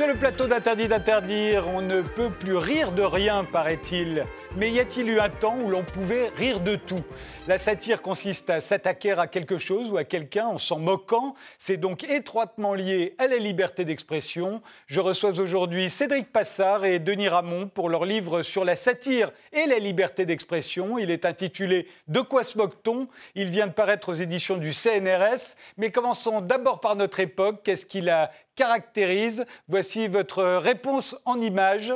Sur le plateau d'Interdit d'interdire. On ne peut plus rire de rien, paraît-il. Mais y a-t-il eu un temps où l'on pouvait rire de tout? La satire consiste à s'attaquer à quelque chose ou à quelqu'un en s'en moquant. C'est donc étroitement lié à la liberté d'expression. Je reçois aujourd'hui Cédric Passard et Denis Ramon pour leur livre sur la satire et la liberté d'expression. Il est intitulé De quoi se moque-t-on? Il vient de paraître aux éditions du CNRS. Mais commençons d'abord par notre époque. Qu'est-ce qu'il a caractérise? Voici votre réponse en images.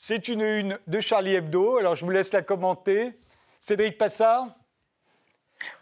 C'est une une de Charlie Hebdo. Alors je vous laisse la commenter. Cédric Passard?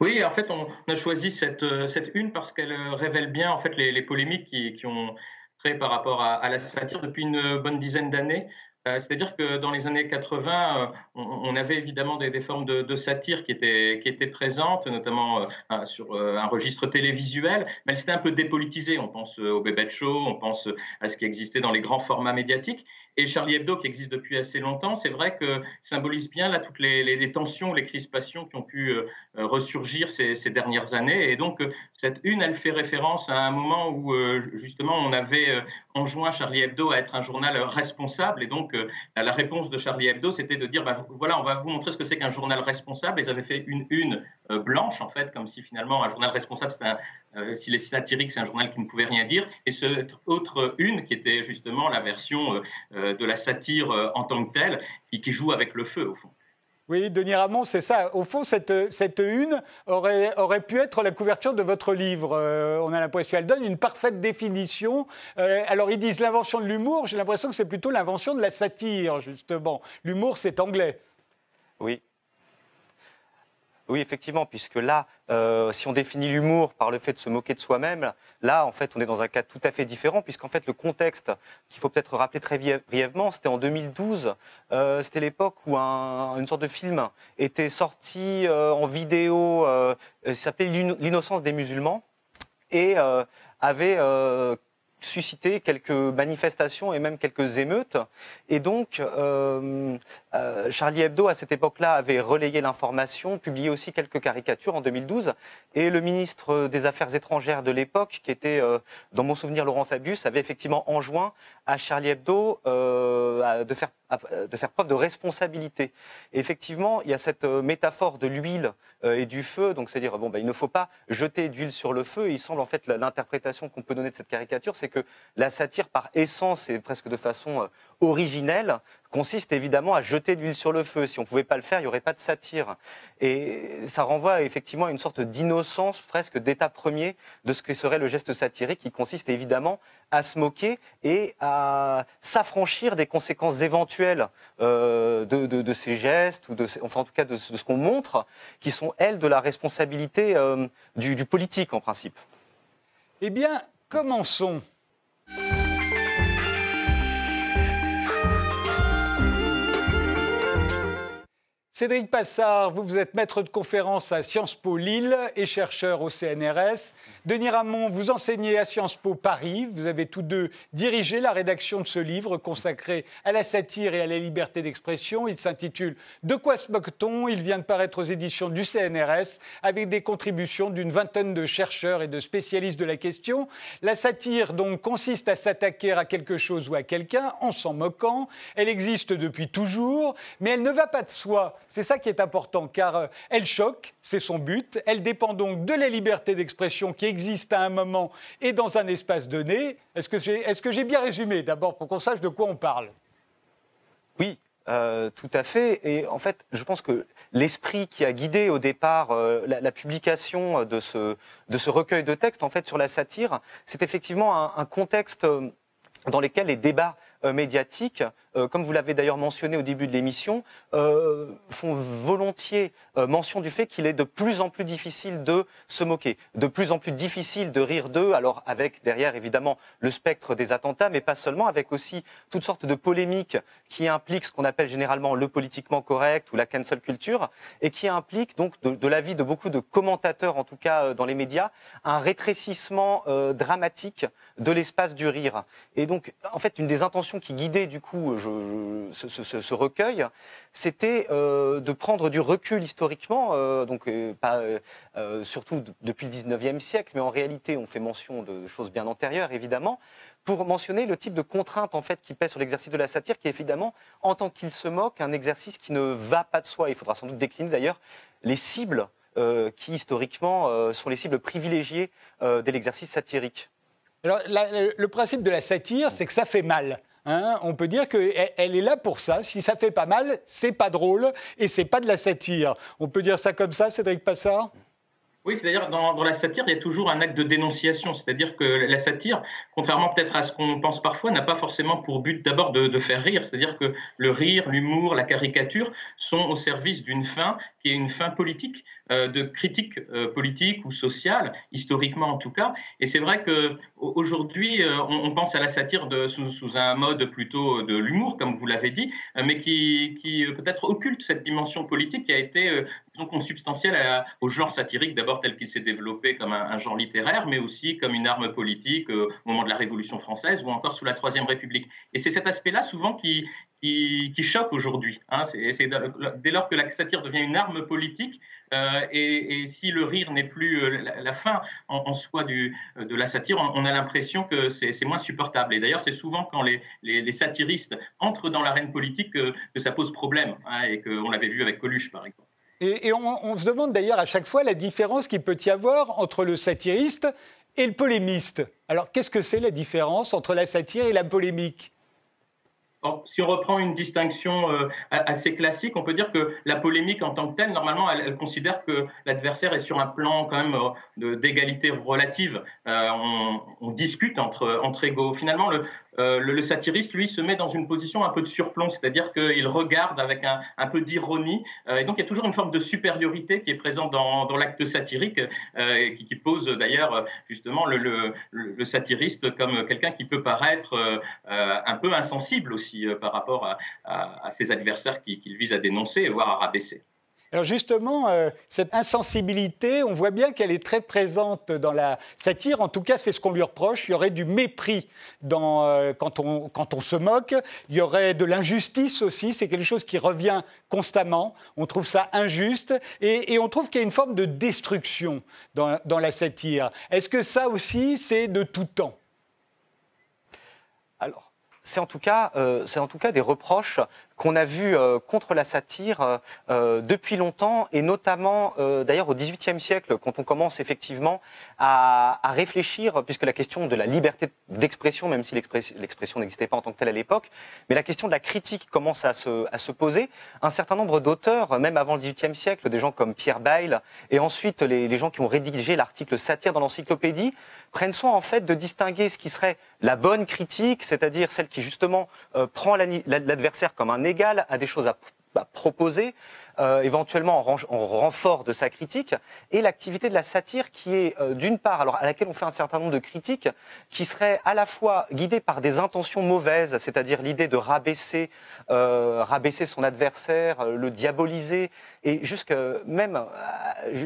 Oui, en fait, on a choisi cette, euh, cette une parce qu'elle euh, révèle bien en fait, les, polémiques qui, ont créé par rapport à, la satire depuis une bonne dizaine d'années. Euh, c'est-à-dire que dans les années 80, euh, on, avait évidemment des, formes de, satire qui étaient, qui étaient présentes, notamment euh, sur un registre télévisuel, mais elles s'étaient un peu dépolitisées. On pense au Bébé Show, on pense à ce qui existait dans les grands formats médiatiques. Et Charlie Hebdo, qui existe depuis assez longtemps, c'est vrai que symbolise bien là toutes les, tensions, les crispations qui ont pu euh, ressurgir ces, dernières années. Et donc, euh, cette une, elle fait référence à un moment où, euh, justement, on avait enjoint Charlie Hebdo à être un journal responsable. Et donc, la réponse de Charlie Hebdo, c'était de dire, bah, voilà, on va vous montrer ce que c'est qu'un journal responsable. Ils avaient fait une une blanche, en fait, comme si finalement un journal responsable, un, euh, s'il est satirique, c'est un journal qui ne pouvait rien dire. Et cette autre une, qui était justement la version euh, euh, de la satire en tant que telle, qui, qui joue avec le feu, au fond. Oui, Denis Ramon, c'est ça. Au fond, cette, cette une aurait, aurait, pu être la couverture de votre livre. on a l'impression qu'elle donne une parfaite définition. alors, ils disent l'invention de l'humour. J'ai l'impression que c'est plutôt l'invention de la satire, justement. L'humour, c'est anglais. Oui, oui, effectivement, puisque là, euh, si on définit l'humour par le fait de se moquer de soi-même, là, en fait, on est dans un cas tout à fait différent, puisqu'en fait, le contexte qu'il faut peut-être rappeler très brièvement, c'était en 2012. Euh, c'était l'époque où un, une sorte de film était sorti euh, en vidéo, euh, s'appelait L'innocence des musulmans, et euh, avait suscité quelques manifestations et même quelques émeutes. Et donc, euh, euh, Charlie Hebdo, à cette époque-là, avait relayé l'information, publié aussi quelques caricatures en 2012. Et le ministre des Affaires étrangères de l'époque, qui était, euh, dans mon souvenir, Laurent Fabius, avait effectivement enjoint à Charlie Hebdo de faire de faire preuve de responsabilité. Et effectivement, il y a cette métaphore de l'huile et du feu, donc c'est-à-dire bon, ben, il ne faut pas jeter d'huile sur le feu. il semble en fait l'interprétation qu'on peut donner de cette caricature, c'est que la satire, par essence et presque de façon euh, originelle, consiste évidemment à jeter de l'huile sur le feu. Si on ne pouvait pas le faire, il n'y aurait pas de satire. Et ça renvoie effectivement à une sorte d'innocence, presque d'état premier, de ce que serait le geste satirique, qui consiste évidemment à se moquer et à s'affranchir des conséquences éventuelles euh, de, ces gestes, ou enfin en tout cas de, ce qu'on montre, qui sont, elles, de la responsabilité euh, du politique en principe. Eh bien, commençons. Bye. Cédric Passard, vous, vous êtes maître de conférence à Sciences Po Lille et chercheur au CNRS. Denis Ramon, vous enseignez à Sciences Po Paris. Vous avez tous deux dirigé la rédaction de ce livre consacré à la satire et à la liberté d'expression. Il s'intitule De quoi se moque-t-on? Il vient de paraître aux éditions du CNRS avec des contributions d'une vingtaine de chercheurs et de spécialistes de la question. La satire, donc, consiste à s'attaquer à quelque chose ou à quelqu'un en s'en moquant. Elle existe depuis toujours, mais elle ne va pas de soi. C'est ça qui est important, car euh, elle choque, c'est son but. Elle dépend donc de la liberté d'expression qui existe à un moment et dans un espace donné. Est-ce que j'ai bien résumé d'abord pour qu'on sache de quoi on parle? Oui, euh, tout à fait. Et en fait, je pense que l'esprit qui a guidé au départ euh, la, publication de ce, recueil de textes, en fait, sur la satire, c'est effectivement un, contexte dans lequel les débats médiatiques, euh, comme vous l'avez d'ailleurs mentionné au début de l'émission, euh, font volontiers mention du fait qu'il est de plus en plus difficile de se moquer, de plus en plus difficile de rire d'eux, alors avec derrière évidemment le spectre des attentats, mais pas seulement, avec aussi toutes sortes de polémiques qui impliquent ce qu'on appelle généralement le politiquement correct ou la cancel culture, et qui impliquent donc de, de l'avis de beaucoup de commentateurs, en tout cas dans les médias, un rétrécissement dramatique de l'espace du rire. Et donc, en fait, une des intentions qui guidait du coup, ce, recueil, c'était de prendre du recul historiquement, donc pas surtout depuis le 19e siècle, mais en réalité on fait mention de choses bien antérieures évidemment, pour mentionner le type de contrainte en fait qui pèse sur l'exercice de la satire, qui est évidemment, en tant qu'il se moque, un exercice qui ne va pas de soi. Il faudra sans doute décliner d'ailleurs les cibles euh, qui historiquement euh, sont les cibles privilégiées euh, de l'exercice satirique. Alors, le principe de la satire, c'est que ça fait mal. Hein. on peut dire qu'elle est là pour ça. Si ça fait pas mal, c'est pas drôle et c'est pas de la satire. On peut dire ça comme ça, Cédric Passard? Oui, c'est-à-dire dans, dans la satire, il y a toujours un acte de dénonciation. C'est-à-dire que la satire, contrairement peut-être à ce qu'on pense parfois, n'a pas forcément pour but d'abord de, faire rire. C'est-à-dire que le rire, l'humour, la caricature sont au service d'une fin qui est une fin politique. Euh, de critique euh, politique ou sociale, historiquement en tout cas. Et c'est vrai qu'aujourd'hui, euh, on, pense à la satire sous, un mode plutôt de l'humour, comme vous l'avez dit, mais qui peut-être occulte cette dimension politique qui a été consubstantielle au genre satirique, d'abord tel qu'il s'est développé comme un, genre littéraire, mais aussi comme une arme politique au moment de la Révolution française ou encore sous la Troisième République. Et c'est cet aspect-là souvent qui, qui, choque aujourd'hui. Hein. dès lors que la satire devient une arme politique, euh, et, si le rire n'est plus euh, la, fin en, soi de la satire, on, a l'impression que c'est moins supportable. Et d'ailleurs, c'est souvent quand les, les, satiristes entrent dans l'arène politique que, ça pose problème, hein, et qu'on l'avait vu avec Coluche, par exemple. Et, on, on, se demande d'ailleurs à chaque fois la différence qu'il peut y avoir entre le satiriste et le polémiste. Alors, qu'est-ce que c'est la différence entre la satire et la polémique? Si on reprend une distinction euh, assez classique, on peut dire que la polémique en tant que telle, normalement, elle, considère que l'adversaire est sur un plan quand même euh, d'égalité relative. Euh, on, on, discute entre, entre égaux. Finalement, le, euh, le, satiriste, lui, se met dans une position un peu de surplomb, c'est-à-dire qu'il regarde avec un, peu d'ironie. Euh, et donc, il y a toujours une forme de supériorité qui est présente dans, l'acte satirique, euh, qui, pose d'ailleurs justement le, satiriste comme quelqu'un qui peut paraître un peu insensible aussi par rapport à ses adversaires qu'il vise à dénoncer, voire à rabaisser. Alors justement, euh, cette insensibilité, on voit bien qu'elle est très présente dans la satire. En tout cas, c'est ce qu'on lui reproche. Il y aurait du mépris euh, quand, on, quand on se moque. Il y aurait de l'injustice aussi. C'est quelque chose qui revient constamment. On trouve ça injuste. Et, et on trouve qu'il y a une forme de destruction dans, dans la satire. Est-ce que ça aussi, c'est de tout temps? C'est en, tout cas, euh, c'est en tout cas des reproches qu'on a vu euh, contre la satire euh, depuis longtemps, et notamment d'ailleurs au XVIIIe siècle, quand on commence effectivement à, réfléchir, puisque la question de la liberté d'expression, même si l'expression n'existait pas en tant que telle à l'époque, mais la question de la critique commence à se, poser. Un certain nombre d'auteurs, même avant le XVIIIe siècle, des gens comme Pierre Bayle, et ensuite les gens qui ont rédigé l'article satire dans l'encyclopédie, prennent soin en fait de distinguer ce qui serait la bonne critique, c'est-à-dire celle qui justement prend l'adversaire comme un égal à des choses à, proposer, euh, éventuellement en, renfort de sa critique, et l'activité de la satire qui est euh, d'une part, alors à laquelle on fait un certain nombre de critiques, qui serait à la fois guidée par des intentions mauvaises, c'est-à-dire l'idée de rabaisser, euh, rabaisser son adversaire, le diaboliser, et jusque même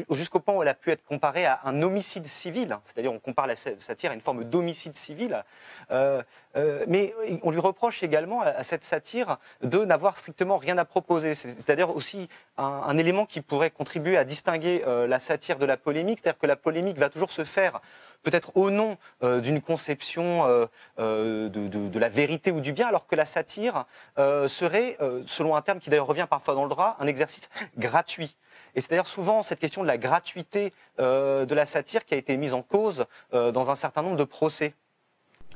jusqu'au point où elle a pu être comparée à un homicide civil, c'est-à-dire on compare la satire à une forme d'homicide civil, mais on lui reproche également à cette satire de n'avoir strictement rien à proposer, c'est-à-dire aussi un, élément qui pourrait contribuer à distinguer euh, la satire de la polémique, c'est-à-dire que la polémique va toujours se faire peut-être au nom euh, d'une conception euh, de, la vérité ou du bien, alors que la satire serait, selon un terme qui d'ailleurs revient parfois dans le droit, un exercice gratuit. Et c'est d'ailleurs souvent cette question de la gratuité de la satire qui a été mise en cause dans un certain nombre de procès,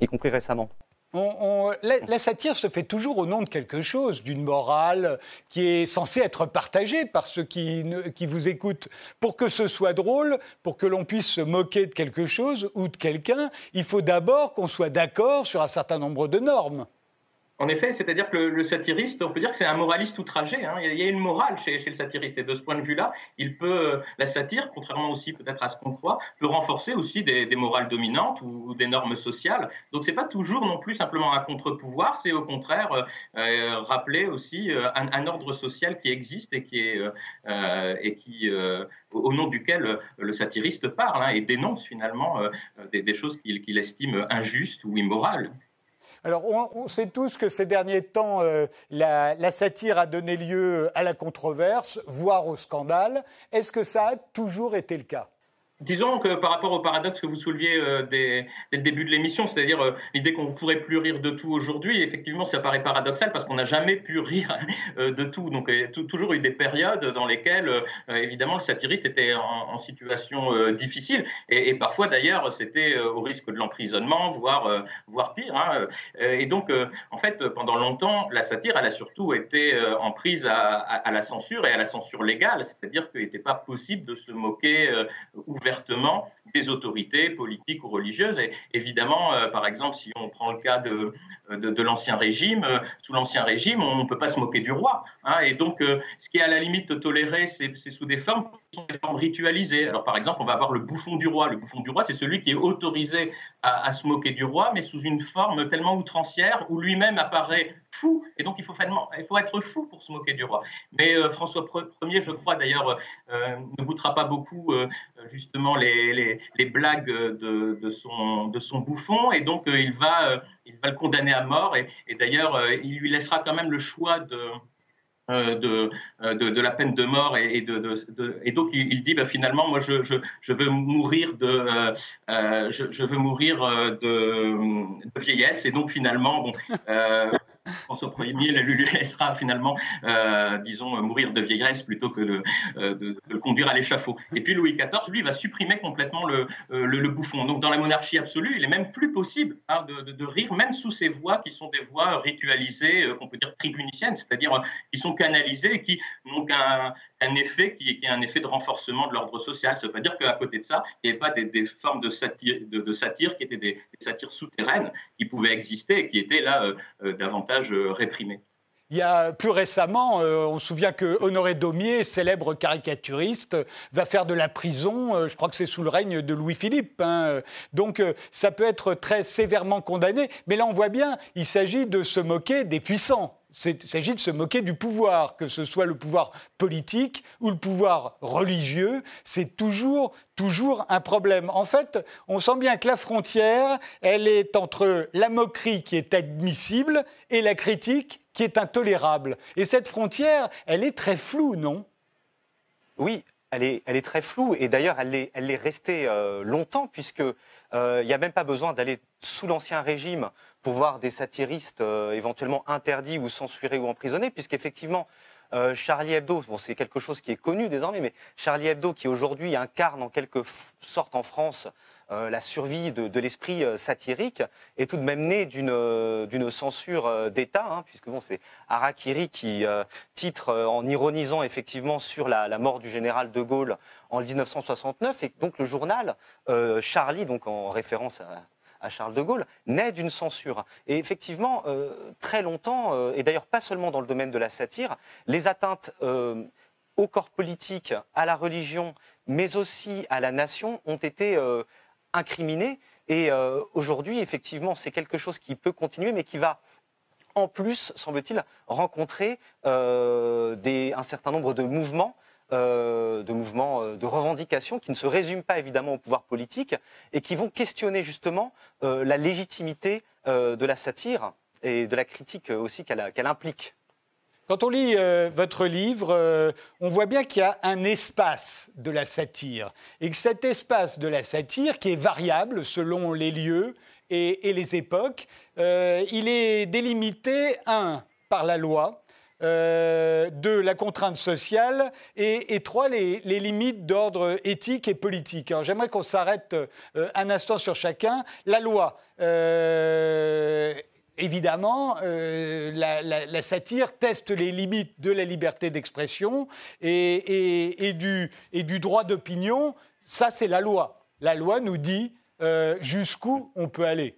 y compris récemment la, satire se fait toujours au nom de quelque chose, d'une morale qui est censée être partagée par ceux qui, qui vous écoutent. Pour que ce soit drôle, pour que l'on puisse se moquer de quelque chose ou de quelqu'un, il faut d'abord qu'on soit d'accord sur un certain nombre de normes. En effet, c'est-à-dire que le, satiriste, on peut dire que c'est un moraliste outragé. Hein. Il y a une morale chez, le satiriste. Et de ce point de vue-là, il peut, euh, la satire, contrairement aussi peut-être à ce qu'on croit, peut renforcer aussi des, morales dominantes ou, des normes sociales. Donc c'est pas toujours non plus simplement un contre-pouvoir, c'est au contraire euh, euh, rappeler aussi un, ordre social qui existe et qui est et qui au nom duquel le satiriste parle hein, et dénonce finalement des, choses qu'il estime injustes ou immorales. Alors, on, sait tous que ces derniers temps, euh, la, satire a donné lieu à la controverse, voire au scandale. Est-ce que ça a toujours été le cas? Disons que par rapport au paradoxe que vous souleviez euh, dès, le début de l'émission, c'est-à-dire euh, l'idée qu'on ne pourrait plus rire de tout aujourd'hui, effectivement, ça paraît paradoxal parce qu'on n'a jamais pu rire euh, de tout. Donc, il y a toujours eu des périodes dans lesquelles, évidemment, le satiriste était en, situation difficile. Et, parfois, d'ailleurs, c'était au risque de l'emprisonnement, voire, voire pire. Hein. Et donc, en fait, pendant longtemps, la satire, elle a surtout été en prise à, à, la censure et à la censure légale. C'est-à-dire qu'il n'était pas possible de se moquer ouvertement des autorités politiques ou religieuses. Et évidemment, euh, par exemple, si on prend le cas de, de, l'ancien régime, euh, sous l'ancien régime, on ne peut pas se moquer du roi. Hein. et donc, euh, ce qui est à la limite toléré, c'est sous des formes des formes ritualisées. Alors, par exemple, on va avoir le bouffon du roi. Le bouffon du roi, c'est celui qui est autorisé à, se moquer du roi, mais sous une forme tellement outrancière où lui-même apparaît fou. Et donc, il faut, il faut être fou pour se moquer du roi. Mais François Ier, je crois d'ailleurs, ne goûtera pas beaucoup justement les, les, blagues de, de, son, de son bouffon. Et donc, il va il va le condamner à mort et, d'ailleurs, euh, il lui laissera quand même le choix de, euh, euh, de, de, la peine de mort et, de, et donc il, dit bah, finalement moi je, je, je, veux mourir de je, je, veux mourir de, vieillesse et donc finalement bon François Ier lui laissera finalement, euh, disons, mourir de vieillesse plutôt que de, euh, le conduire à l'échafaud. Et puis Louis XIV, lui, va supprimer complètement le, euh, le, bouffon. Donc dans la monarchie absolue, il est même plus possible hein, de, rire, même sous ces voix qui sont des voix ritualisées, qu'on peut dire tribuniciennes, c'est-à-dire qui sont canalisées et qui n'ont qu'un un effet qui, est un effet de renforcement de l'ordre social. Ça veut pas dire qu'à côté de ça, il n'y avait pas des, formes de satire, de, satire, qui étaient des, satires souterraines qui pouvaient exister et qui étaient là euh, davantage euh. Il y a plus récemment, on se souvient que Honoré Daumier, célèbre caricaturiste, va faire de la prison. je crois que c'est sous le règne de Louis-Philippe. Hein. donc ça peut être très sévèrement condamné. Mais là, on voit bien, il s'agit de se moquer des puissants. Il s'agit de se moquer du pouvoir, que ce soit le pouvoir politique ou le pouvoir religieux. C'est toujours, toujours un problème. En fait, on sent bien que la frontière, elle est entre la moquerie qui est admissible et la critique qui est intolérable. Et cette frontière, elle est très floue, non? Oui, elle est, très floue. Et d'ailleurs elle est, elle est restée euh, longtemps puisque euh, il n'y a même pas besoin d'aller sous l'ancien régime pour voir des satiristes euh, éventuellement interdits ou censurés ou emprisonnés, puisqu'effectivement, euh, Charlie Hebdo, bon, c'est quelque chose qui est connu désormais, mais Charlie Hebdo qui aujourd'hui incarne en quelque sorte en France la survie de, l'esprit satirique, est tout de même né d'une censure d'État, hein, puisque bon, c'est Harakiri qui titre en ironisant effectivement sur la, mort du général de Gaulle en 1969, et donc le journal Charlie, donc en référence à Charles de Gaulle, naît d'une censure. Et effectivement, euh, très longtemps, euh, et d'ailleurs pas seulement dans le domaine de la satire, les atteintes euh, au corps politique, à la religion, mais aussi à la nation ont été incriminées. Et aujourd'hui, effectivement, c'est quelque chose qui peut continuer, mais qui va en plus, semble-t-il, rencontrer un certain nombre de mouvements euh, de mouvements euh, de revendication qui ne se résument pas évidemment au pouvoir politique et qui vont questionner justement euh, la légitimité de la satire et de la critique aussi qu'elle implique. Quand on lit votre livre, on voit bien qu'il y a un espace de la satire et que cet espace de la satire, qui est variable selon les lieux et, les époques, il est délimité, un, par la loi, euh, deux, la contrainte sociale, et, trois, les, limites d'ordre éthique et politique. Alors j'aimerais qu'on s'arrête euh, un instant sur chacun. La loi. Euh, évidemment, la, satire teste les limites de la liberté d'expression et, du, et, du, droit d'opinion. Ça, c'est la loi. La loi nous dit jusqu'où on peut aller.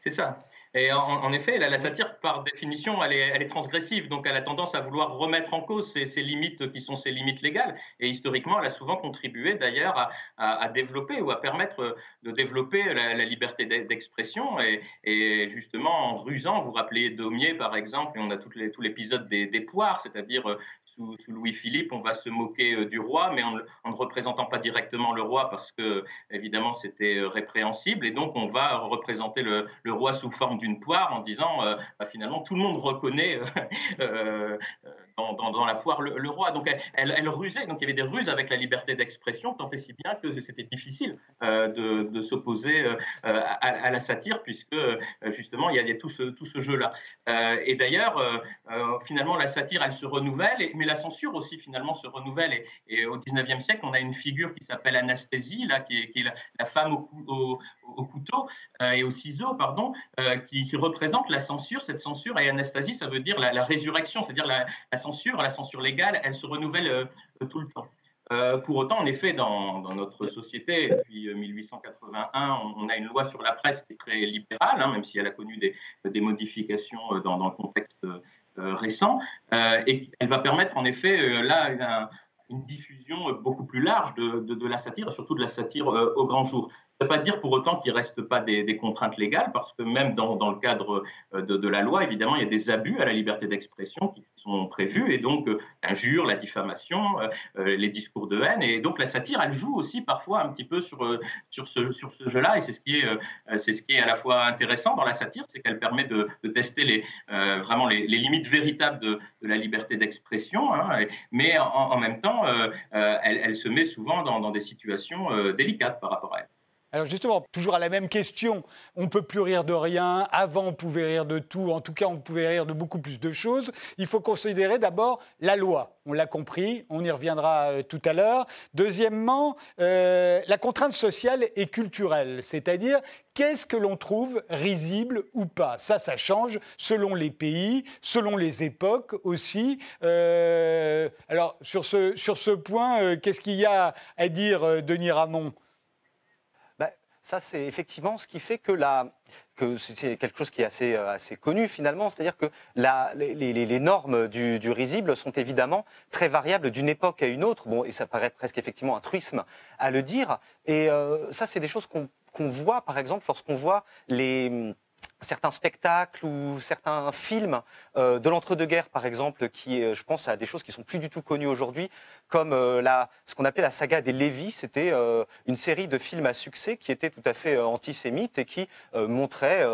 C'est ça. Et en, effet, la, satire, par définition, elle est, transgressive, donc elle a tendance à vouloir remettre en cause ces, limites qui sont ses limites légales. Et historiquement, elle a souvent contribué d'ailleurs à, développer ou à permettre de développer la, liberté d'expression. Et, justement, en rusant, vous rappelez Daumier, par exemple, et on a tout l'épisode des, des, poires, c'est-à-dire euh, sous, Louis-Philippe, on va se moquer euh, du roi, mais en, ne représentant pas directement le roi parce que, évidemment, c'était euh, répréhensible. Et donc, on va représenter le, roi sous forme d'une poire en disant, euh, bah, finalement, tout le monde reconnaît dans, la poire le, roi. Donc elle, rusait, donc il y avait des ruses avec la liberté d'expression, tant et si bien que c'était difficile euh, de, s'opposer euh, à, la satire, puisque euh, justement il y a tout ce, jeu-là. et d'ailleurs, finalement, la satire, elle se renouvelle, mais la censure aussi, finalement, se renouvelle. Et, au 19e siècle, on a une figure qui s'appelle Anasthésie, là, qui est, la, femme au, couteau et au ciseau, pardon, qui, représente la censure. Cette censure, et Anastasie, ça veut dire la, résurrection, c'est-à-dire la, censure, la censure légale, elle se renouvelle euh, tout le temps. Euh, pour autant, en effet, dans, notre société, depuis 1881, euh, on, a une loi sur la presse qui est très libérale, hein, même si elle a connu des, modifications dans, le contexte récent. et elle va permettre, en effet, là, une, diffusion beaucoup plus large de, de, la satire, surtout de la satire au grand jour. Ne veut pas dire pour autant qu'il ne reste pas des, contraintes légales, parce que même dans, le cadre euh, de, la loi, évidemment, il y a des abus à la liberté d'expression qui sont prévus, et donc euh, l'injure, la diffamation, euh, les discours de haine, et donc la satire, elle joue aussi parfois un petit peu sur, ce, jeu-là, et c'est ce, qui est, à la fois intéressant dans la satire, c'est qu'elle permet de, tester vraiment les, limites véritables de, la liberté d'expression, hein, mais en, même temps, elle, se met souvent dans des situations délicates par rapport à elle. Alors justement, toujours à la même question, on ne peut plus rire de rien, avant on pouvait rire de tout, en tout cas on pouvait rire de beaucoup plus de choses. Il faut considérer d'abord la loi, on l'a compris, on y reviendra euh, tout à l'heure. Deuxièmement, euh, la contrainte sociale et culturelle, c'est-à-dire qu'est-ce que l'on trouve risible ou pas? Ça, ça change selon les pays, selon les époques aussi. Euh, alors sur ce, sur ce point, qu'est-ce qu'il y a à dire, Denis Ramon? Ça, c'est effectivement ce qui fait que, que c'est quelque chose qui est assez, euh, assez connu finalement, c'est-à-dire que les, normes du, risible sont évidemment très variables d'une époque à une autre. Bon, et ça paraît presque effectivement un truisme à le dire. Et euh, ça, c'est des choses qu'on voit, par exemple, lorsqu'on voit les certains spectacles ou certains films euh, de l'entre-deux-guerres, par exemple, qui, euh, je pense, à des choses qui sont plus du tout connues aujourd'hui, comme euh, la, ce qu'on appelait la saga des Lévis. C'était une série de films à succès qui était tout à fait antisémite et qui montrait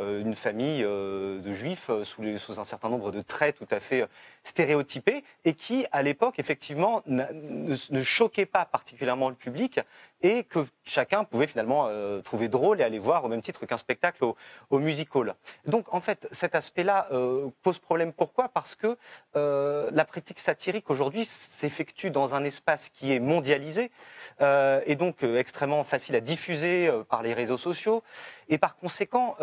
une famille de juifs sous, un certain nombre de traits tout à fait stéréotypés et qui, à l'époque, effectivement, ne, choquait pas particulièrement le public et que chacun pouvait finalement euh, trouver drôle et aller voir au même titre qu'un spectacle au, au, music hall. Donc en fait, cet aspect-là euh, pose problème. Pourquoi? Parce que euh, la critique satirique aujourd'hui s'effectue dans un espace qui est mondialisé et donc extrêmement facile à diffuser par les réseaux sociaux et par conséquent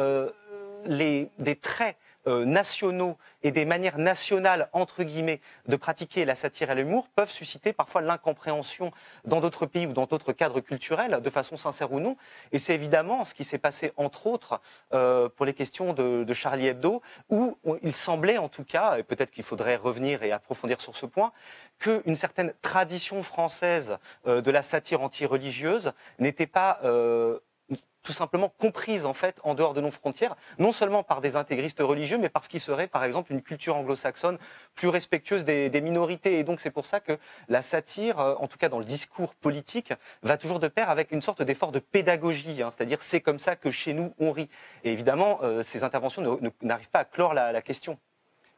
les, des traits euh, nationaux et des manières nationales, entre guillemets, de pratiquer la satire et l'humour peuvent susciter parfois l'incompréhension dans d'autres pays ou dans d'autres cadres culturels, de façon sincère ou non. Et c'est évidemment ce qui s'est passé, entre autres, euh, pour les questions de, Charlie Hebdo, où il semblait en tout cas, et peut-être qu'il faudrait revenir et approfondir sur ce point, qu'une certaine tradition française euh, de la satire anti-religieuse n'était pas tout simplement comprise en fait en dehors de nos frontières, non seulement par des intégristes religieux, mais parce qu'il serait par exemple une culture anglo-saxonne plus respectueuse des, minorités. Et donc c'est pour ça que la satire, euh, en tout cas dans le discours politique, va toujours de pair avec une sorte d'effort de pédagogie, hein. c'est-à-dire c'est comme ça que chez nous on rit. Et évidemment, euh, ces interventions n'arrivent pas à clore la, la question.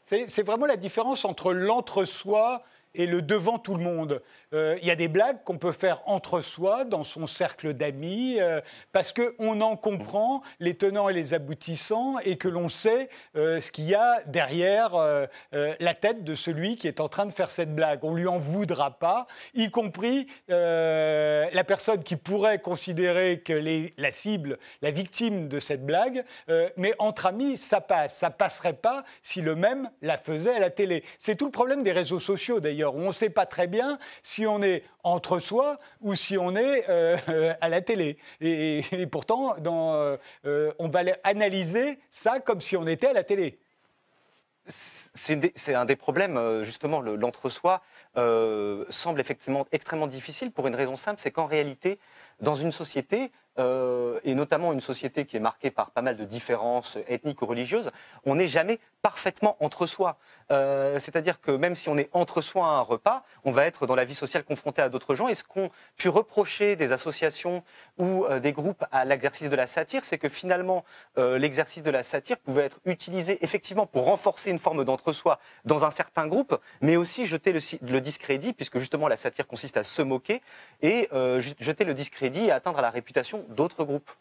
C'est vraiment la différence entre l'entre-soi et le devant tout le monde. Euh, il y a des blagues qu'on peut faire entre soi, dans son cercle d'amis, euh, parce qu'on en comprend les tenants et les aboutissants et que l'on sait euh, ce qu'il y a derrière la tête de celui qui est en train de faire cette blague. On lui en voudra pas, y compris la personne qui pourrait considérer que les, la cible, la victime de cette blague, mais entre amis, ça passe. Ça passerait pas si le même la faisait à la télé. C'est tout le problème des réseaux sociaux d'ailleurs on ne sait pas très bien si on est entre soi ou si on est euh, à la télé. Et, pourtant, dans, on va analyser ça comme si on était à la télé. C'est un des problèmes, justement, l'entre-soi semble effectivement extrêmement difficile pour une raison simple, c'est qu'en réalité, dans une société, euh, et notamment une société qui est marquée par pas mal de différences ethniques ou religieuses, on n'est jamais parfaitement entre soi. Euh, c'est-à-dire que même si on est entre soi à un repas, on va être dans la vie sociale confronté à d'autres gens. Et ce qu'on pu reprocher des associations ou euh, des groupes à l'exercice de la satire, c'est que finalement, l'exercice de la satire pouvait être utilisé effectivement pour renforcer une forme d'entre-soi dans un certain groupe, mais aussi jeter le, le, discrédit, puisque justement la satire consiste à se moquer, et jeter le discrédit et atteindre la réputation d'autres groupes.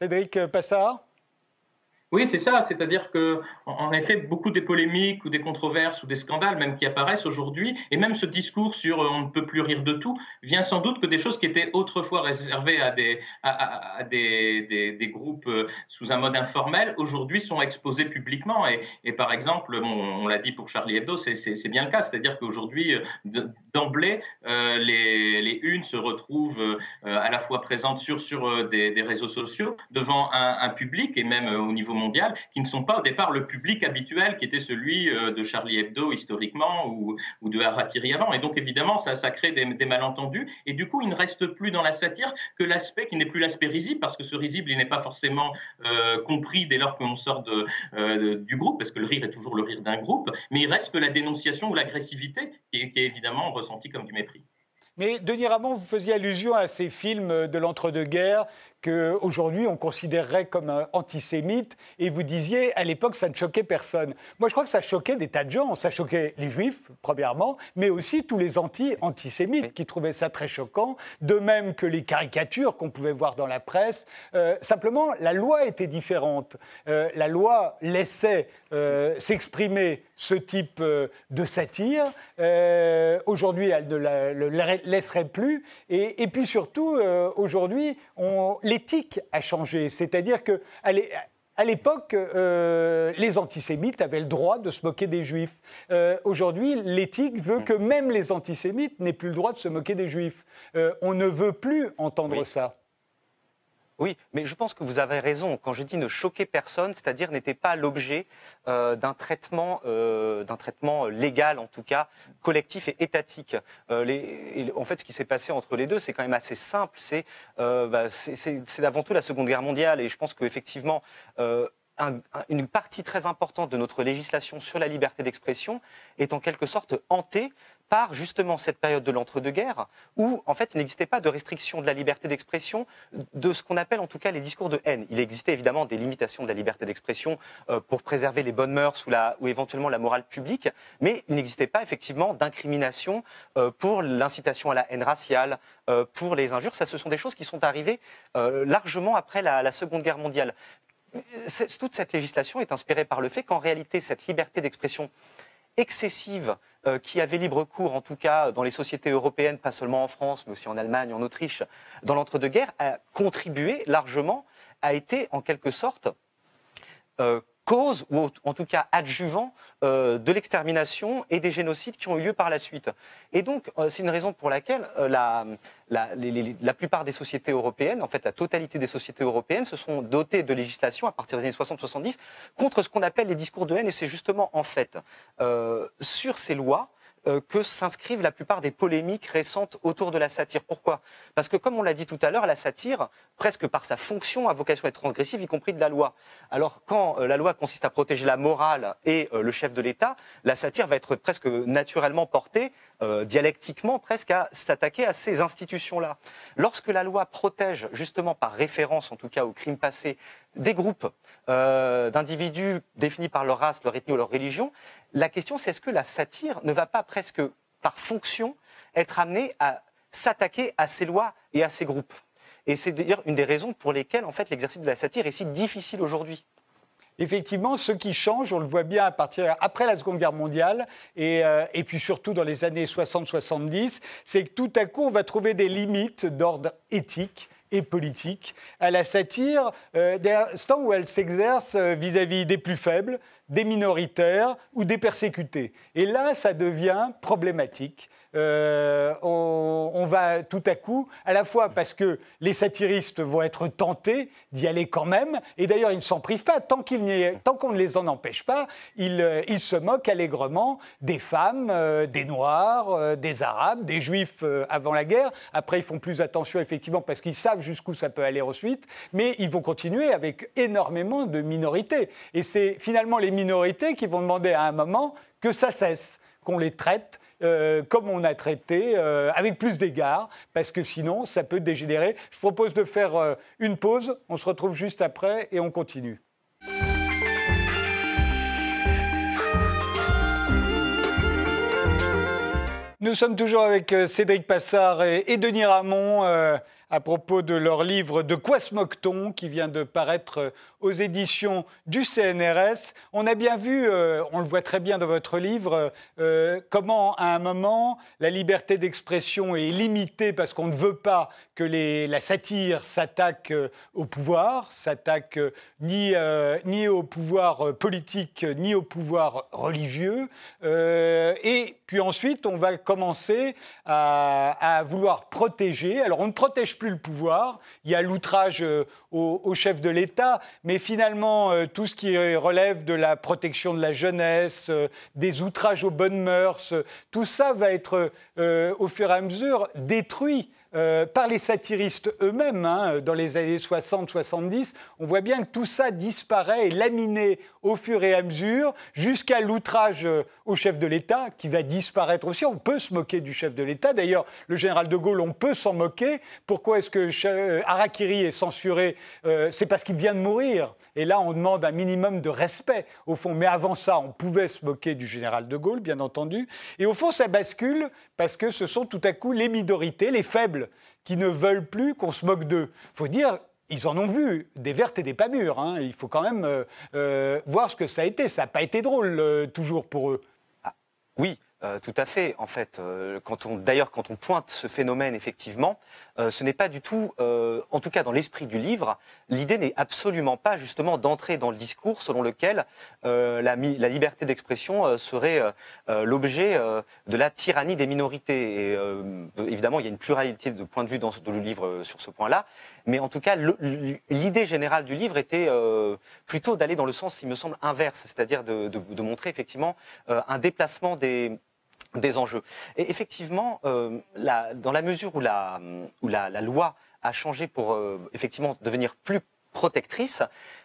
Cédric Passard oui, c'est ça. C'est-à-dire que, en effet, beaucoup des polémiques ou des controverses ou des scandales, même qui apparaissent aujourd'hui, et même ce discours sur euh, on ne peut plus rire de tout, vient sans doute que des choses qui étaient autrefois réservées à des, à, des, des, groupes euh, sous un mode informel, aujourd'hui sont exposées publiquement. Et, et par exemple, on, l'a dit pour Charlie Hebdo, c'est bien le cas. C'est-à-dire qu'aujourd'hui, euh, d'emblée, les, les unes se retrouvent à la fois présentes sur, sur des, réseaux sociaux, devant un, public et même au niveau qui ne sont pas au départ le public habituel qui était celui euh, de Charlie Hebdo historiquement ou, ou de Harakiri avant. Et donc évidemment, ça, ça crée des, malentendus. Et du coup, il ne reste plus dans la satire que l'aspect qui n'est plus l'aspect risible, parce que ce risible, il n'est pas forcément euh, compris dès lors qu'on sort euh, de, du groupe, parce que le rire est toujours le rire d'un groupe, mais il reste que la dénonciation ou l'agressivité qui est, qui est évidemment ressentie comme du mépris. Mais Denis Ramon, vous faisiez allusion à ces films de l'entre-deux-guerres qu'aujourd'hui on considérerait comme antisémite, et vous disiez à l'époque ça ne choquait personne. Moi je crois que ça choquait des tas de gens, ça choquait les juifs premièrement, mais aussi tous les anti-antisémites qui trouvaient ça très choquant, de même que les caricatures qu'on pouvait voir dans la presse. Euh, simplement la loi était différente. Euh, la loi laissait euh, s'exprimer ce type de satire. aujourd'hui elle ne le laisserait plus, et, et puis surtout aujourd'hui on l'éthique a changé. C'est-à-dire que à l'époque, euh, les antisémites avaient le droit de se moquer des juifs. Euh, aujourd'hui, l'éthique veut que même les antisémites n'aient plus le droit de se moquer des juifs. Euh, on ne veut plus entendre ça. Oui, mais je pense que vous avez raison. Quand je dis ne choquer personne, c'est-à-dire n'était pas l'objet euh, d'un traitement, euh, traitement légal, en tout cas collectif et étatique. Euh, en fait, ce qui s'est passé entre les deux, c'est quand même assez simple. C'est bah, avant tout la Seconde Guerre mondiale, et je pense qu'effectivement. une partie très importante de notre législation sur la liberté d'expression est en quelque sorte hantée par justement cette période de l'entre-deux-guerres où en fait il n'existait pas de restriction de la liberté d'expression de ce qu'on appelle en tout cas les discours de haine. Il existait évidemment des limitations de la liberté d'expression euh, pour préserver les bonnes mœurs ou, éventuellement la morale publique, mais il n'existait pas effectivement d'incrimination euh, pour l'incitation à la haine raciale, euh, pour les injures. Ça, ce sont des choses qui sont arrivées largement après la Seconde Guerre mondiale. Toute cette législation est inspirée par le fait qu'en réalité, cette liberté d'expression excessive euh, qui avait libre cours, en tout cas dans les sociétés européennes, pas seulement en France, mais aussi en Allemagne, en Autriche, dans l'entre-deux-guerres, a contribué largement, a été en quelque sorte euh, cause, ou en tout cas adjuvant, euh, de l'extermination et des génocides qui ont eu lieu par la suite. Et donc, euh, c'est une raison pour laquelle euh, la, la, la, plupart des sociétés européennes, en fait la totalité des sociétés européennes, se sont dotées de législation à partir des années 60-70 contre ce qu'on appelle les discours de haine. Et c'est justement, en fait, sur ces lois, euh, que s'inscrivent la plupart des polémiques récentes autour de la satire. Pourquoi? Parce que, comme on l'a dit tout à l'heure, la satire, presque par sa fonction, a vocation à être transgressive, y compris de la loi. Alors, quand euh, la loi consiste à protéger la morale et euh, le chef de l'État, la satire va être presque naturellement portée euh, dialectiquement presque à s'attaquer à ces institutions-là. Lorsque la loi protège justement par référence, en tout cas au crime passé, des groupes euh, d'individus définis par leur race, leur ethnie ou leur religion, la question c'est est-ce que la satire ne va pas presque par fonction être amenée à s'attaquer à ces lois et à ces groupes? Et c'est d'ailleurs une des raisons pour lesquelles en fait l'exercice de la satire est si difficile aujourd'hui effectivement, ce qui change, on le voit bien à partir après la Seconde Guerre mondiale et, euh, puis surtout dans les années 60-70, c'est que tout à coup, on va trouver des limites d'ordre éthique et politique à la satire, euh, l'instant où elle s'exerce euh, vis-à-vis des plus faibles, des minoritaires ou des persécutés. Et là, ça devient problématique. Euh, on, va tout à coup, à la fois parce que les satiristes vont être tentés d'y aller quand même, et d'ailleurs ils ne s'en privent pas, tant qu'on ne les en empêche pas, ils, euh, se moquent allègrement des femmes, euh, des Noirs, des Arabes, des Juifs avant la guerre. Après, ils font plus attention effectivement parce qu'ils savent jusqu'où ça peut aller ensuite, mais ils vont continuer avec énormément de minorités. Et c'est finalement les minorités qui vont demander à un moment que ça cesse, qu'on les traite euh, comme on a traité, euh, avec plus d'égards, parce que sinon, ça peut dégénérer. Je propose de faire euh, une pause. On se retrouve juste après et on continue. Nous sommes toujours avec Cédric Passard et Denis Ramon à propos de leur livre De quoi se moque-t-on qui vient de paraître aux éditions du CNRS. On a bien vu, euh, on le voit très bien dans votre livre, euh, comment à un moment la liberté d'expression est limitée parce qu'on ne veut pas que la satire s'attaque euh, au pouvoir, s'attaque ni, ni au pouvoir politique ni au pouvoir religieux. et puis ensuite, on va commencer à, à, vouloir protéger. Alors on ne protège plus le pouvoir, il y a l'outrage au, chef de l'État, mais finalement, euh, tout ce qui relève de la protection de la jeunesse, euh, des outrages aux bonnes mœurs, euh, tout ça va être au fur et à mesure détruit. Par les satiristes eux-mêmes, hein, dans les années 60-70, on voit bien que tout ça disparaît et laminé au fur et à mesure, jusqu'à l'outrage au chef de l'État, qui va disparaître aussi. On peut se moquer du chef de l'État. D'ailleurs, le général de Gaulle, on peut s'en moquer. Pourquoi est-ce que Harakiri est censuré euh, c'est parce qu'il vient de mourir. Et là, on demande un minimum de respect, au fond. Mais avant ça, on pouvait se moquer du général de Gaulle, bien entendu. Et au fond, ça bascule parce que ce sont tout à coup les minorités, les faibles, qui ne veulent plus qu'on se moque d'eux. Il faut dire, ils en ont vu des vertes et des pas mûres. Hein. Il faut quand même euh, euh, voir ce que ça a été. Ça n'a pas été drôle toujours pour eux. Ah, oui, euh, tout à fait. En fait, euh, quand on, d'ailleurs, quand on pointe ce phénomène, effectivement, euh, ce n'est pas du tout, en tout cas dans l'esprit du livre, l'idée n'est absolument pas justement d'entrer dans le discours selon lequel la, la, liberté d'expression serait l'objet de la tyrannie des minorités. Et, évidemment, il y a une pluralité de points de vue dans, le livre sur ce point-là, mais en tout cas, l'idée générale du livre était plutôt d'aller dans le sens, il me semble, inverse, c'est-à-dire de, de, de montrer effectivement un déplacement des des enjeux. Et effectivement, euh, dans la mesure où la, où la, loi a changé pour euh, effectivement devenir plus protectrice,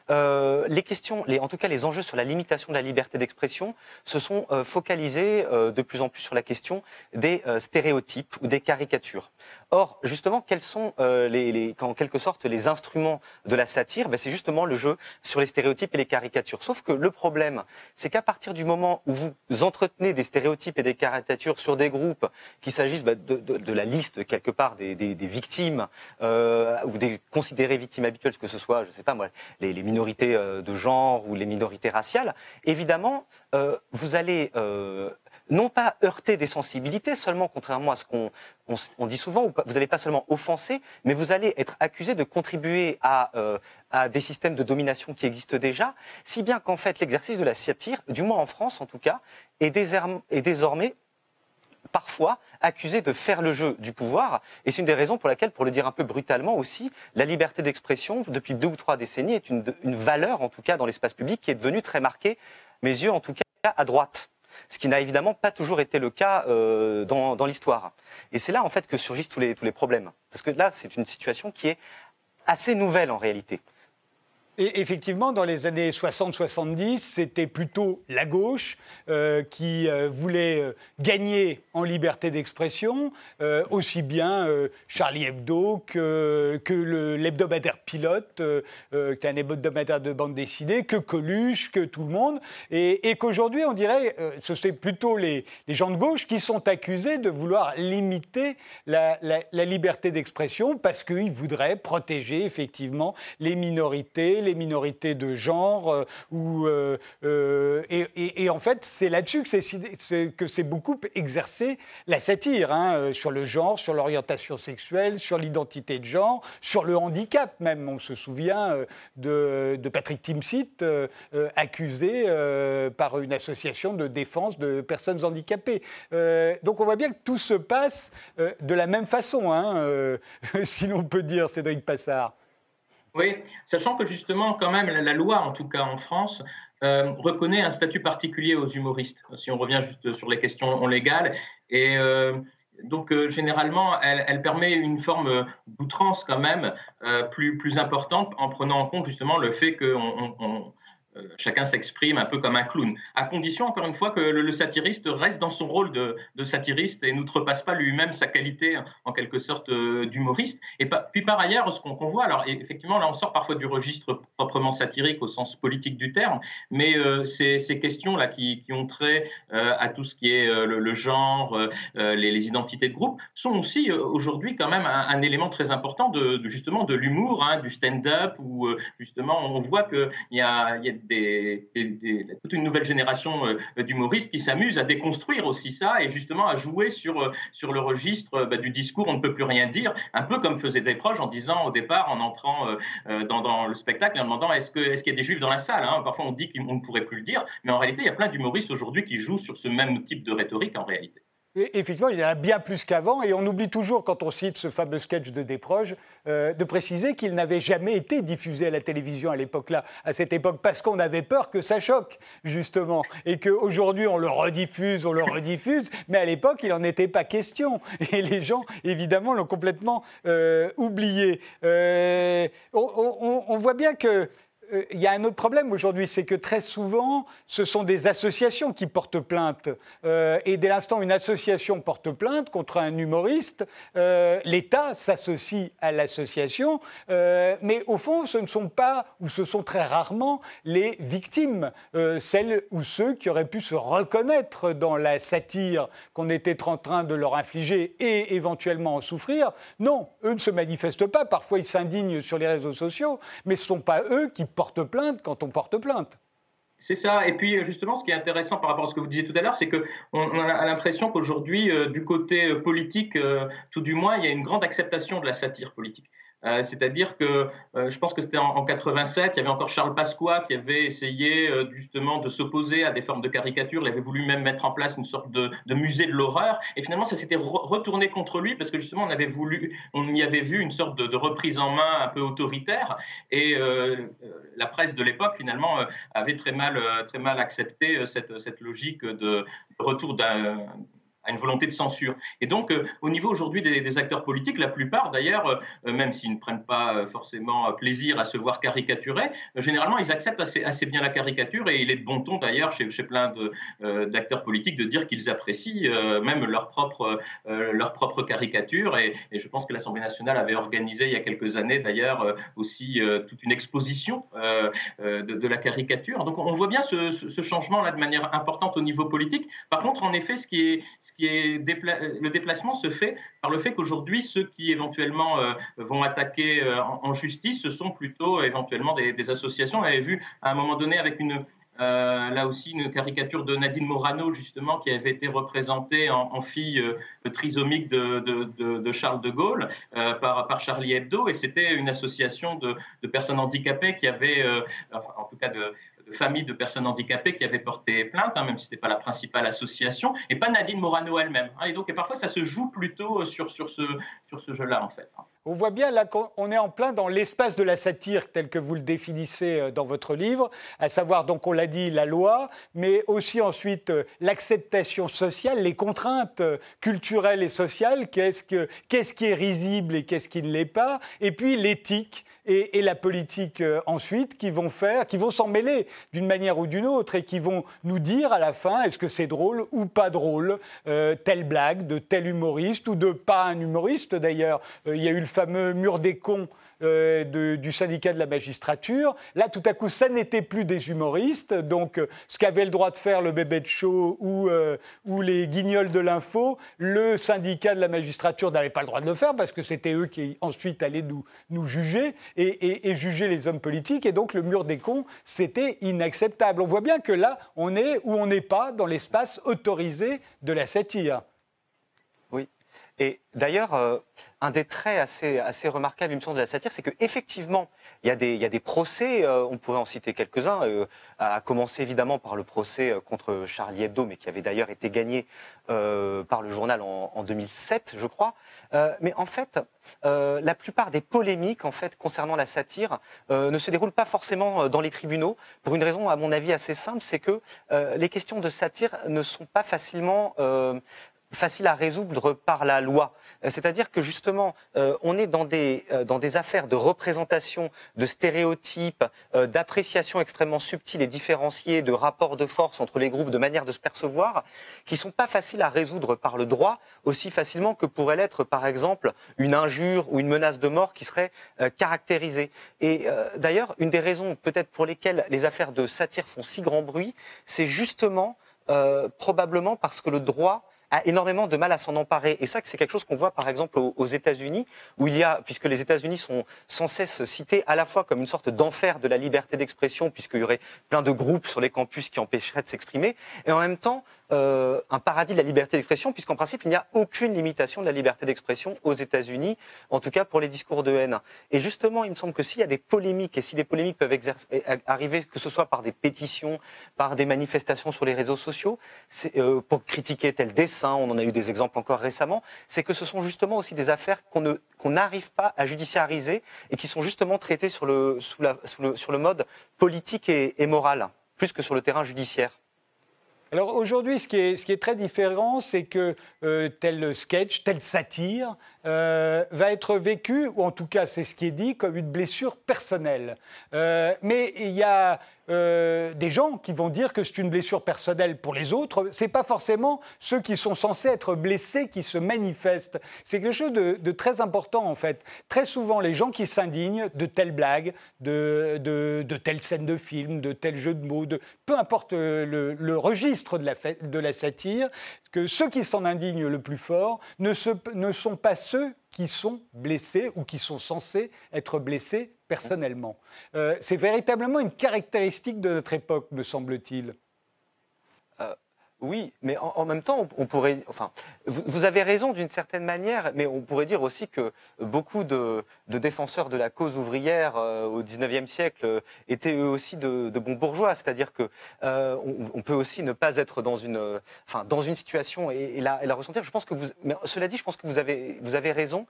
euh, les questions, les, en tout cas les enjeux sur la limitation de la liberté d'expression, se sont euh, focalisés euh, de plus en plus sur la question des stéréotypes ou des caricatures. Or, justement, quels sont les, les, en quelque sorte les instruments de la satire? Ben, C'est justement le jeu sur les stéréotypes et les caricatures. Sauf que le problème, c'est qu'à partir du moment où vous entretenez des stéréotypes et des caricatures sur des groupes, qu'il s'agisse ben, de, de, de, la liste quelque part des, des, des victimes ou des considérées victimes habituelles, que ce soit, je sais pas moi, les, les minorités euh, de genre ou les minorités raciales, évidemment, euh, vous allez euh, non pas heurter des sensibilités seulement, contrairement à ce qu'on on, dit souvent, vous n'allez pas seulement offenser, mais vous allez être accusé de contribuer à, des systèmes de domination qui existent déjà, si bien qu'en fait l'exercice de la satire, du moins en France en tout cas, est désormais parfois accusé de faire le jeu du pouvoir. Et c'est une des raisons pour laquelle, pour le dire un peu brutalement aussi, la liberté d'expression, depuis deux ou trois décennies, est une, valeur, en tout cas dans l'espace public, qui est devenue très marquée, mes yeux en tout cas, à droite ce qui n'a évidemment pas toujours été le cas euh, dans, l'histoire. Et c'est là en fait que surgissent tous les, tous les problèmes. Parce que là, c'est une situation qui est assez nouvelle en réalité. Et effectivement, dans les années 60-70, c'était plutôt la gauche euh, qui euh, voulait euh, gagner en liberté d'expression, aussi bien Charlie Hebdo que, que l'hebdomadaire Pilote, qui est un hebdomadaire de bande dessinée, que Coluche, que tout le monde. Et, qu'aujourd'hui, on dirait, ce sont plutôt les, gens de gauche qui sont accusés de vouloir limiter la, la liberté d'expression parce qu'ils voudraient protéger effectivement les minorités, les minorités de genre. ou, et, en fait, c'est là-dessus que c'est beaucoup exercé la satire, hein, sur le genre, sur l'orientation sexuelle, sur l'identité de genre, sur le handicap même. On se souvient de, de Patrick Timsit, accusé par une association de défense de personnes handicapées. donc on voit bien que tout se passe de la même façon, hein, si l'on peut dire, Cédric Passard. Oui, sachant que justement, quand même, la loi, en tout cas en France, euh, reconnaît un statut particulier aux humoristes, si on revient juste sur les questions légales. Et euh, donc, euh, généralement, elle, permet une forme d'outrance quand même plus, plus importante en prenant en compte justement le fait qu'on chacun s'exprime un peu comme un clown, à condition, encore une fois, que le, satiriste reste dans son rôle de, satiriste et n'outrepasse pas lui-même sa qualité, en quelque sorte, euh, d'humoriste. Et puis par ailleurs, ce qu'on voit, alors effectivement, là, on sort parfois du registre proprement satirique au sens politique du terme, mais euh, ces, questions-là qui, ont trait à tout ce qui est le, genre, les, identités de groupe, sont aussi aujourd'hui quand même un, élément très important de, justement de l'humour, hein, du stand-up, où justement on voit qu'il y a toute une nouvelle génération euh, d'humoristes qui s'amusent à déconstruire aussi ça et justement à jouer sur, euh, le registre euh, bah, du discours. On ne peut plus rien dire, un peu comme faisaient des proches en disant au départ, en entrant dans, le spectacle, en demandant est-ce qu'il est qu'il y a des juifs dans la salle hein? Parfois on dit qu'on ne pourrait plus le dire, mais en réalité il y a plein d'humoristes aujourd'hui qui jouent sur ce même type de rhétorique en réalité effectivement, il y en a bien plus qu'avant, et on oublie toujours, quand on cite ce fameux sketch de Desproges, euh, de préciser qu'il n'avait jamais été diffusé à la télévision à l'époque-là, à cette époque, parce qu'on avait peur que ça choque, justement, et qu'aujourd'hui on le rediffuse, on le rediffuse, mais à l'époque il n'en était pas question, et les gens, évidemment, l'ont complètement euh, oublié. Euh, on, voit bien que euh, il y a un autre problème aujourd'hui, c'est que très souvent, ce sont des associations qui portent plainte. Euh, et dès l'instant où une association porte plainte contre un humoriste, euh, l'État s'associe à l'association. mais au fond, ce ne sont pas, ou ce sont très rarement, les victimes, celles ou ceux qui auraient pu se reconnaître dans la satire qu'on était en train de leur infliger et éventuellement en souffrir. Non, eux ne se manifestent pas. Parfois, ils s'indignent sur les réseaux sociaux, mais ce ne sont pas eux qui porte plainte quand on porte plainte. C'est ça. Et puis, justement, ce qui est intéressant par rapport à ce que vous disiez tout à l'heure, c'est qu'on on a l'impression qu'aujourd'hui, euh, du côté euh, politique, euh, tout du moins, il y a une grande acceptation de la satire politique. Euh, c'est-à-dire que euh, je pense que c'était en, 87, il y avait encore Charles Pasqua qui avait essayé euh, justement de s'opposer à des formes de caricature. Il avait voulu même mettre en place une sorte de, musée de l'horreur. Et finalement, ça s'était retourné contre lui parce que justement, on avait voulu, on y avait vu une sorte de, reprise en main un peu autoritaire. Et la presse de l'époque, finalement, avait très mal, très mal accepté cette, cette logique de retour d'un à une volonté de censure. Et donc, euh, au niveau aujourd'hui des, acteurs politiques, la plupart d'ailleurs, euh, même s'ils ne prennent pas euh, forcément plaisir à se voir caricaturer, généralement ils acceptent assez, assez, bien la caricature et il est de bon ton d'ailleurs chez, chez, plein d'acteurs politiques de dire qu'ils apprécient même leur propre, leur propre caricature. Et, je pense que l'Assemblée nationale avait organisé il y a quelques années d'ailleurs aussi toute une exposition de, la caricature. Donc on voit bien ce, changement-là de manière importante au niveau politique. Par contre, en effet, ce qui est, est le déplacement se fait par le fait qu'aujourd'hui, ceux qui éventuellement euh, vont attaquer euh, en, justice, ce sont plutôt éventuellement des, associations. On avait vu à un moment donné avec une, euh, là aussi une caricature de Nadine Morano, justement, qui avait été représentée en, fille trisomique de, Charles de Gaulle par, Charlie Hebdo. Et c'était une association de, personnes handicapées qui avait, en tout cas de, de familles de personnes handicapées qui avaient porté plainte, hein, même si ce n'était pas la principale association, et pas Nadine Morano elle-même. Hein. et donc, et parfois, ça se joue plutôt sur, sur ce, sur ce jeu-là, en fait. Hein. On voit bien là qu'on est en plein dans l'espace de la satire tel que vous le définissez euh, dans votre livre, à savoir, donc on l'a dit, la loi, mais aussi ensuite euh, l'acceptation sociale, les contraintes euh, culturelles et sociales, qu'est-ce, que, qu'est-ce qui est risible et qu'est-ce qui ne l'est pas, et puis l'éthique et, la politique ensuite qui vont faire, qui vont s'en mêler d'une manière ou d'une autre et qui vont nous dire à la fin est-ce que c'est drôle ou pas drôle, euh, telle blague de tel humoriste ou de pas un humoriste d'ailleurs. Euh, il y a eu le fameux mur des cons euh, du syndicat de la magistrature. Là, tout à coup, ça n'était plus des humoristes. Donc, euh, ce qu'avait le droit de faire le bébé de show ou, euh, ou les guignols de l'info, le syndicat de la magistrature n'avait pas le droit de le faire parce que c'était eux qui ensuite allaient nous, juger et, et, juger les hommes politiques. Et donc, le mur des cons, c'était inacceptable. On voit bien que là, on est ou on n'est pas dans l'espace autorisé de la satire. Et d'ailleurs, un des traits assez, assez remarquables, il me semble, de la satire, c'est qu'effectivement, il, y a des, il y a des procès, euh, on pourrait en citer quelques-uns, euh, à commencer évidemment par le procès euh, contre Charlie Hebdo, mais qui avait d'ailleurs été gagné par le journal en, en 2007, je crois. mais en fait, la plupart des polémiques en fait, concernant la satire ne se déroulent pas forcément dans les tribunaux, pour une raison, à mon avis, assez simple, c'est que les questions de satire ne sont pas facilement facile à résoudre par la loi. Euh, c'est-à-dire que justement, euh, on est dans des, euh, dans des affaires de représentation, de stéréotypes, d'appréciation extrêmement subtile et différenciée de rapports de force entre les groupes, de manière de se percevoir, qui sont pas faciles à résoudre par le droit aussi facilement que pourrait l'être, par exemple, une injure ou une menace de mort qui serait caractérisée. Et d'ailleurs, une des raisons peut-être pour lesquelles les affaires de satire font si grand bruit, c'est justement probablement parce que le droit a énormément de mal à s'en emparer. Et ça, c'est quelque chose qu'on voit par exemple aux, États-Unis, où il y a, puisque les États-Unis sont sans cesse cités à la fois comme une sorte d'enfer de la liberté d'expression, puisqu'il y aurait plein de groupes sur les campus qui empêcheraient de s'exprimer, et en même temps euh, un paradis de la liberté d'expression, puisqu'en principe, il n'y a aucune limitation de la liberté d'expression aux États-Unis, en tout cas pour les discours de haine. Et justement, il me semble que s'il y a des polémiques, et si des polémiques peuvent arriver, que ce soit par des pétitions, par des manifestations sur les réseaux sociaux, euh, pour critiquer tel dessin, on en a eu des exemples encore récemment, c'est que ce sont justement aussi des affaires qu'on n'arrive pas à judiciariser et qui sont justement traitées sur le, sous la, sur le, mode politique et, et moral, plus que sur le terrain judiciaire. Alors aujourd'hui, ce, qui est très différent, c'est que euh, tel sketch, telle satire euh, va être vécu, ou en tout cas c'est ce qui est dit, comme une blessure personnelle. Euh, mais il y a euh, des gens qui vont dire que c'est une blessure personnelle pour les autres. C'est pas forcément ceux qui sont censés être blessés qui se manifestent. C'est quelque chose de, très important en fait. Très souvent, les gens qui s'indignent de telle blague, de, de, telle scène de film, de tel jeu de mots, de, peu importe le, registre de la, de la satire, que ceux qui s'en indignent le plus fort ne, ne sont pas ceux qui sont blessés ou qui sont censés être blessés personnellement. Euh, c'est véritablement une caractéristique de notre époque, me semble-t-il. Euh, oui, mais en, même temps, on, pourrait. Enfin, vous, avez raison d'une certaine manière, mais on pourrait dire aussi que beaucoup de, défenseurs de la cause ouvrière euh, au XIXe siècle étaient eux aussi de, bons bourgeois. C'est-à-dire que on, peut aussi ne pas être dans une, enfin, dans une situation et, la, et, la, ressentir. Je pense que vous. Mais cela dit, je pense que vous avez, vous avez raison.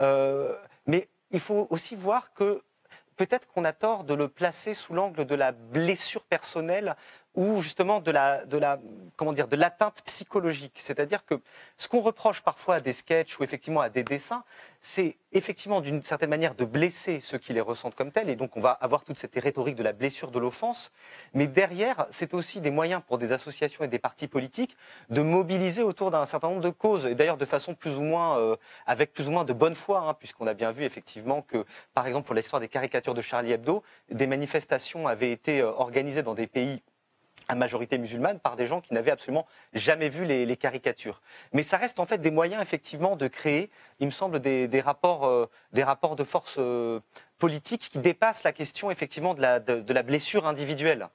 mais il faut aussi voir que peut-être qu'on a tort de le placer sous l'angle de la blessure personnelle ou justement de la, de la, comment dire, de l'atteinte psychologique. C'est-à-dire que ce qu'on reproche parfois à des sketchs ou effectivement à des dessins, c'est effectivement d'une certaine manière de blesser ceux qui les ressentent comme tels. Et donc on va avoir toute cette rhétorique de la blessure, de l'offense. Mais derrière, c'est aussi des moyens pour des associations et des partis politiques de mobiliser autour d'un certain nombre de causes. Et d'ailleurs de façon plus ou moins, euh, avec plus ou moins de bonne foi, hein, puisqu'on a bien vu effectivement que, par exemple, pour l'histoire des caricatures de Charlie Hebdo, des manifestations avaient été euh, organisées dans des pays à majorité musulmane par des gens qui n'avaient absolument jamais vu les, caricatures. Mais ça reste en fait des moyens effectivement de créer, il me semble, des, rapports, euh, des rapports de force euh, politique qui dépassent la question effectivement de la, de, la blessure individuelle,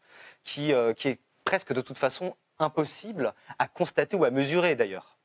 qui, euh, qui est presque de toute façon impossible à constater ou à mesurer d'ailleurs.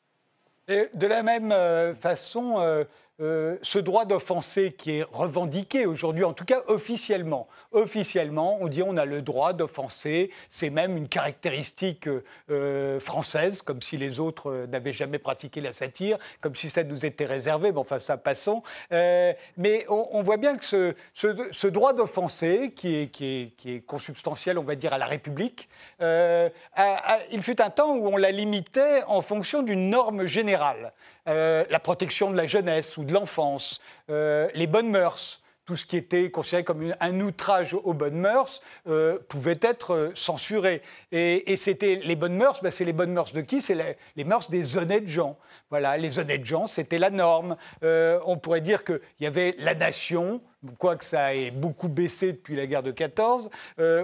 Et de la même façon, euh, ce droit d'offenser qui est revendiqué aujourd'hui, en tout cas officiellement. Officiellement, on dit on a le droit d'offenser, c'est même une caractéristique euh, française, comme si les autres euh, n'avaient jamais pratiqué la satire, comme si ça nous était réservé, mais enfin ça passons. mais on, voit bien que ce, droit d'offenser, qui est, consubstantiel, on va dire, à la République, il fut un temps où on la limitait en fonction d'une norme générale. La protection de la jeunesse ou de l'enfance, euh, les bonnes mœurs. tout ce qui était considéré comme un outrage aux bonnes mœurs euh, pouvait être euh, censuré. Et, c'était les bonnes mœurs, ben, c'est les bonnes mœurs de qui? C'est les, mœurs des honnêtes gens. Voilà, les honnêtes gens, c'était la norme. Euh, on pourrait dire qu'il y avait la nation, quoique ça ait beaucoup baissé depuis la guerre de 14,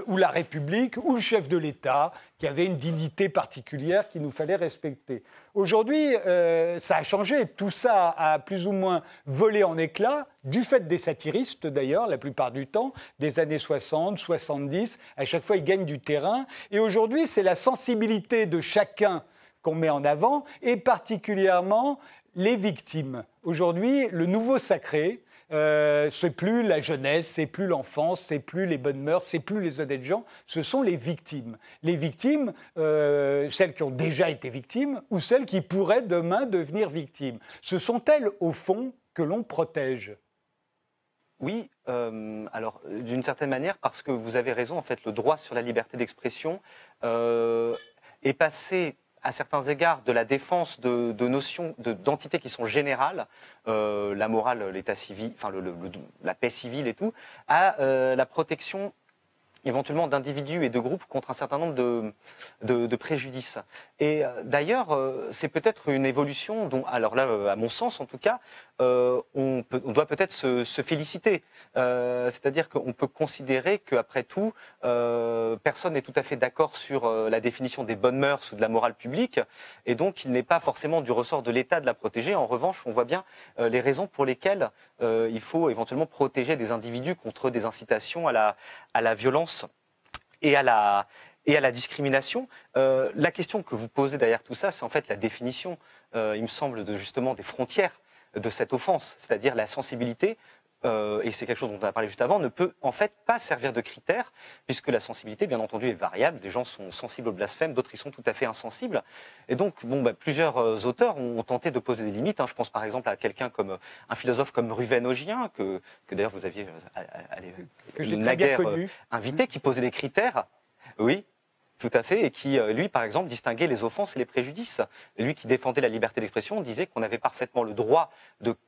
ou la République, ou le chef de l'État, qui avait une dignité particulière qu'il nous fallait respecter. Aujourd'hui, euh, ça a changé. Tout ça a plus ou moins volé en éclats, du fait des satiristes d'ailleurs, la plupart du temps, des années 60, 70. À chaque fois, ils gagnent du terrain. Et aujourd'hui, c'est la sensibilité de chacun qu'on met en avant, et particulièrement les victimes. Aujourd'hui, le nouveau sacré, euh, c'est plus la jeunesse, c'est plus l'enfance, c'est plus les bonnes mœurs, c'est plus les honnêtes gens, ce sont les victimes. Les victimes, euh, celles qui ont déjà été victimes ou celles qui pourraient demain devenir victimes. Ce sont elles, au fond, que l'on protège. Oui, euh, alors d'une certaine manière, parce que vous avez raison, en fait, le droit sur la liberté d'expression est passé à certains égards de la défense de, notions, d'entités qui sont générales, euh, la morale, l'état civil, enfin la paix civile et tout, à euh, la protection éventuellement d'individus et de groupes contre un certain nombre de, préjudices. Et euh, d'ailleurs, euh, c'est peut-être une évolution dont, alors là, euh, à mon sens en tout cas, on, doit peut-être se, féliciter. C'est-à-dire qu'on peut considérer qu'après tout, personne n'est tout à fait d'accord sur la définition des bonnes mœurs ou de la morale publique, et donc il n'est pas forcément du ressort de l'État de la protéger. En revanche, on voit bien les raisons pour lesquelles il faut éventuellement protéger des individus contre des incitations à la violence et à la, discrimination. Euh, la question que vous posez derrière tout ça, c'est en fait la définition, euh, il me semble, de justement des frontières de cette offense, c'est-à-dire la sensibilité euh, et c'est quelque chose dont on a parlé juste avant, ne peut en fait pas servir de critère, puisque la sensibilité, bien entendu, est variable. Des gens sont sensibles au blasphème, d'autres y sont tout à fait insensibles. Et donc, bon, bah, plusieurs auteurs ont, tenté de poser des limites. Hein. Je pense par exemple à quelqu'un comme un philosophe comme Ruven Ogien, que, que d'ailleurs vous aviez naguère invité, qui posait des critères oui, tout à fait, et qui, euh, lui, par exemple, distinguait les offenses et les préjudices. Lui qui défendait la liberté d'expression disait qu'on avait parfaitement le droit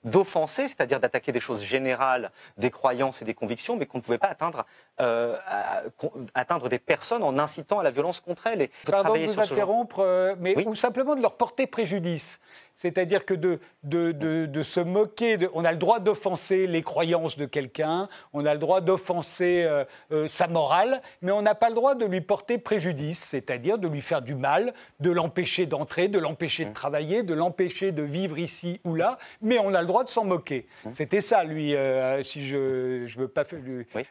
d'offenser, c'est-à-dire d'attaquer des choses générales, des croyances et des convictions, mais qu'on ne pouvait pas atteindre, euh, atteindre des personnes en incitant à la violence contre elles. Et Pardon de vous interrompre, euh, mais ou simplement de leur porter préjudice. C'est-à-dire que de, de, se moquer, on a le droit d'offenser les croyances de quelqu'un, on a le droit d'offenser euh, euh, sa morale, mais on n'a pas le droit de lui porter préjudice, c'est-à-dire de lui faire du mal, de l'empêcher d'entrer, de l'empêcher de mmh. travailler, de l'empêcher de vivre ici ou là, mais on a le droit de s'en moquer. Mmh. C'était ça, lui, euh, si je ne veux pas faire...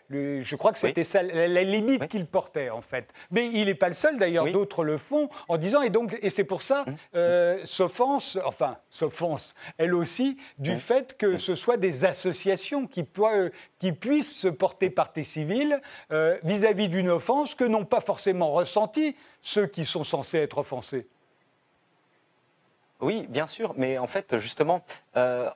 je crois que c'était ça, la, limite qu'il portait, en fait. Mais il n'est pas le seul, d'ailleurs, d'autres le font, en disant, et donc, et c'est pour ça, mmh. s'offense, enfin, s'offense, elle aussi, du fait que ce soit des associations qui, qui puissent se porter partie civile euh, vis-à-vis d'une offense que n'ont pas forcément ressentie ceux qui sont censés être offensés. Oui, bien sûr, mais en fait, justement, euh,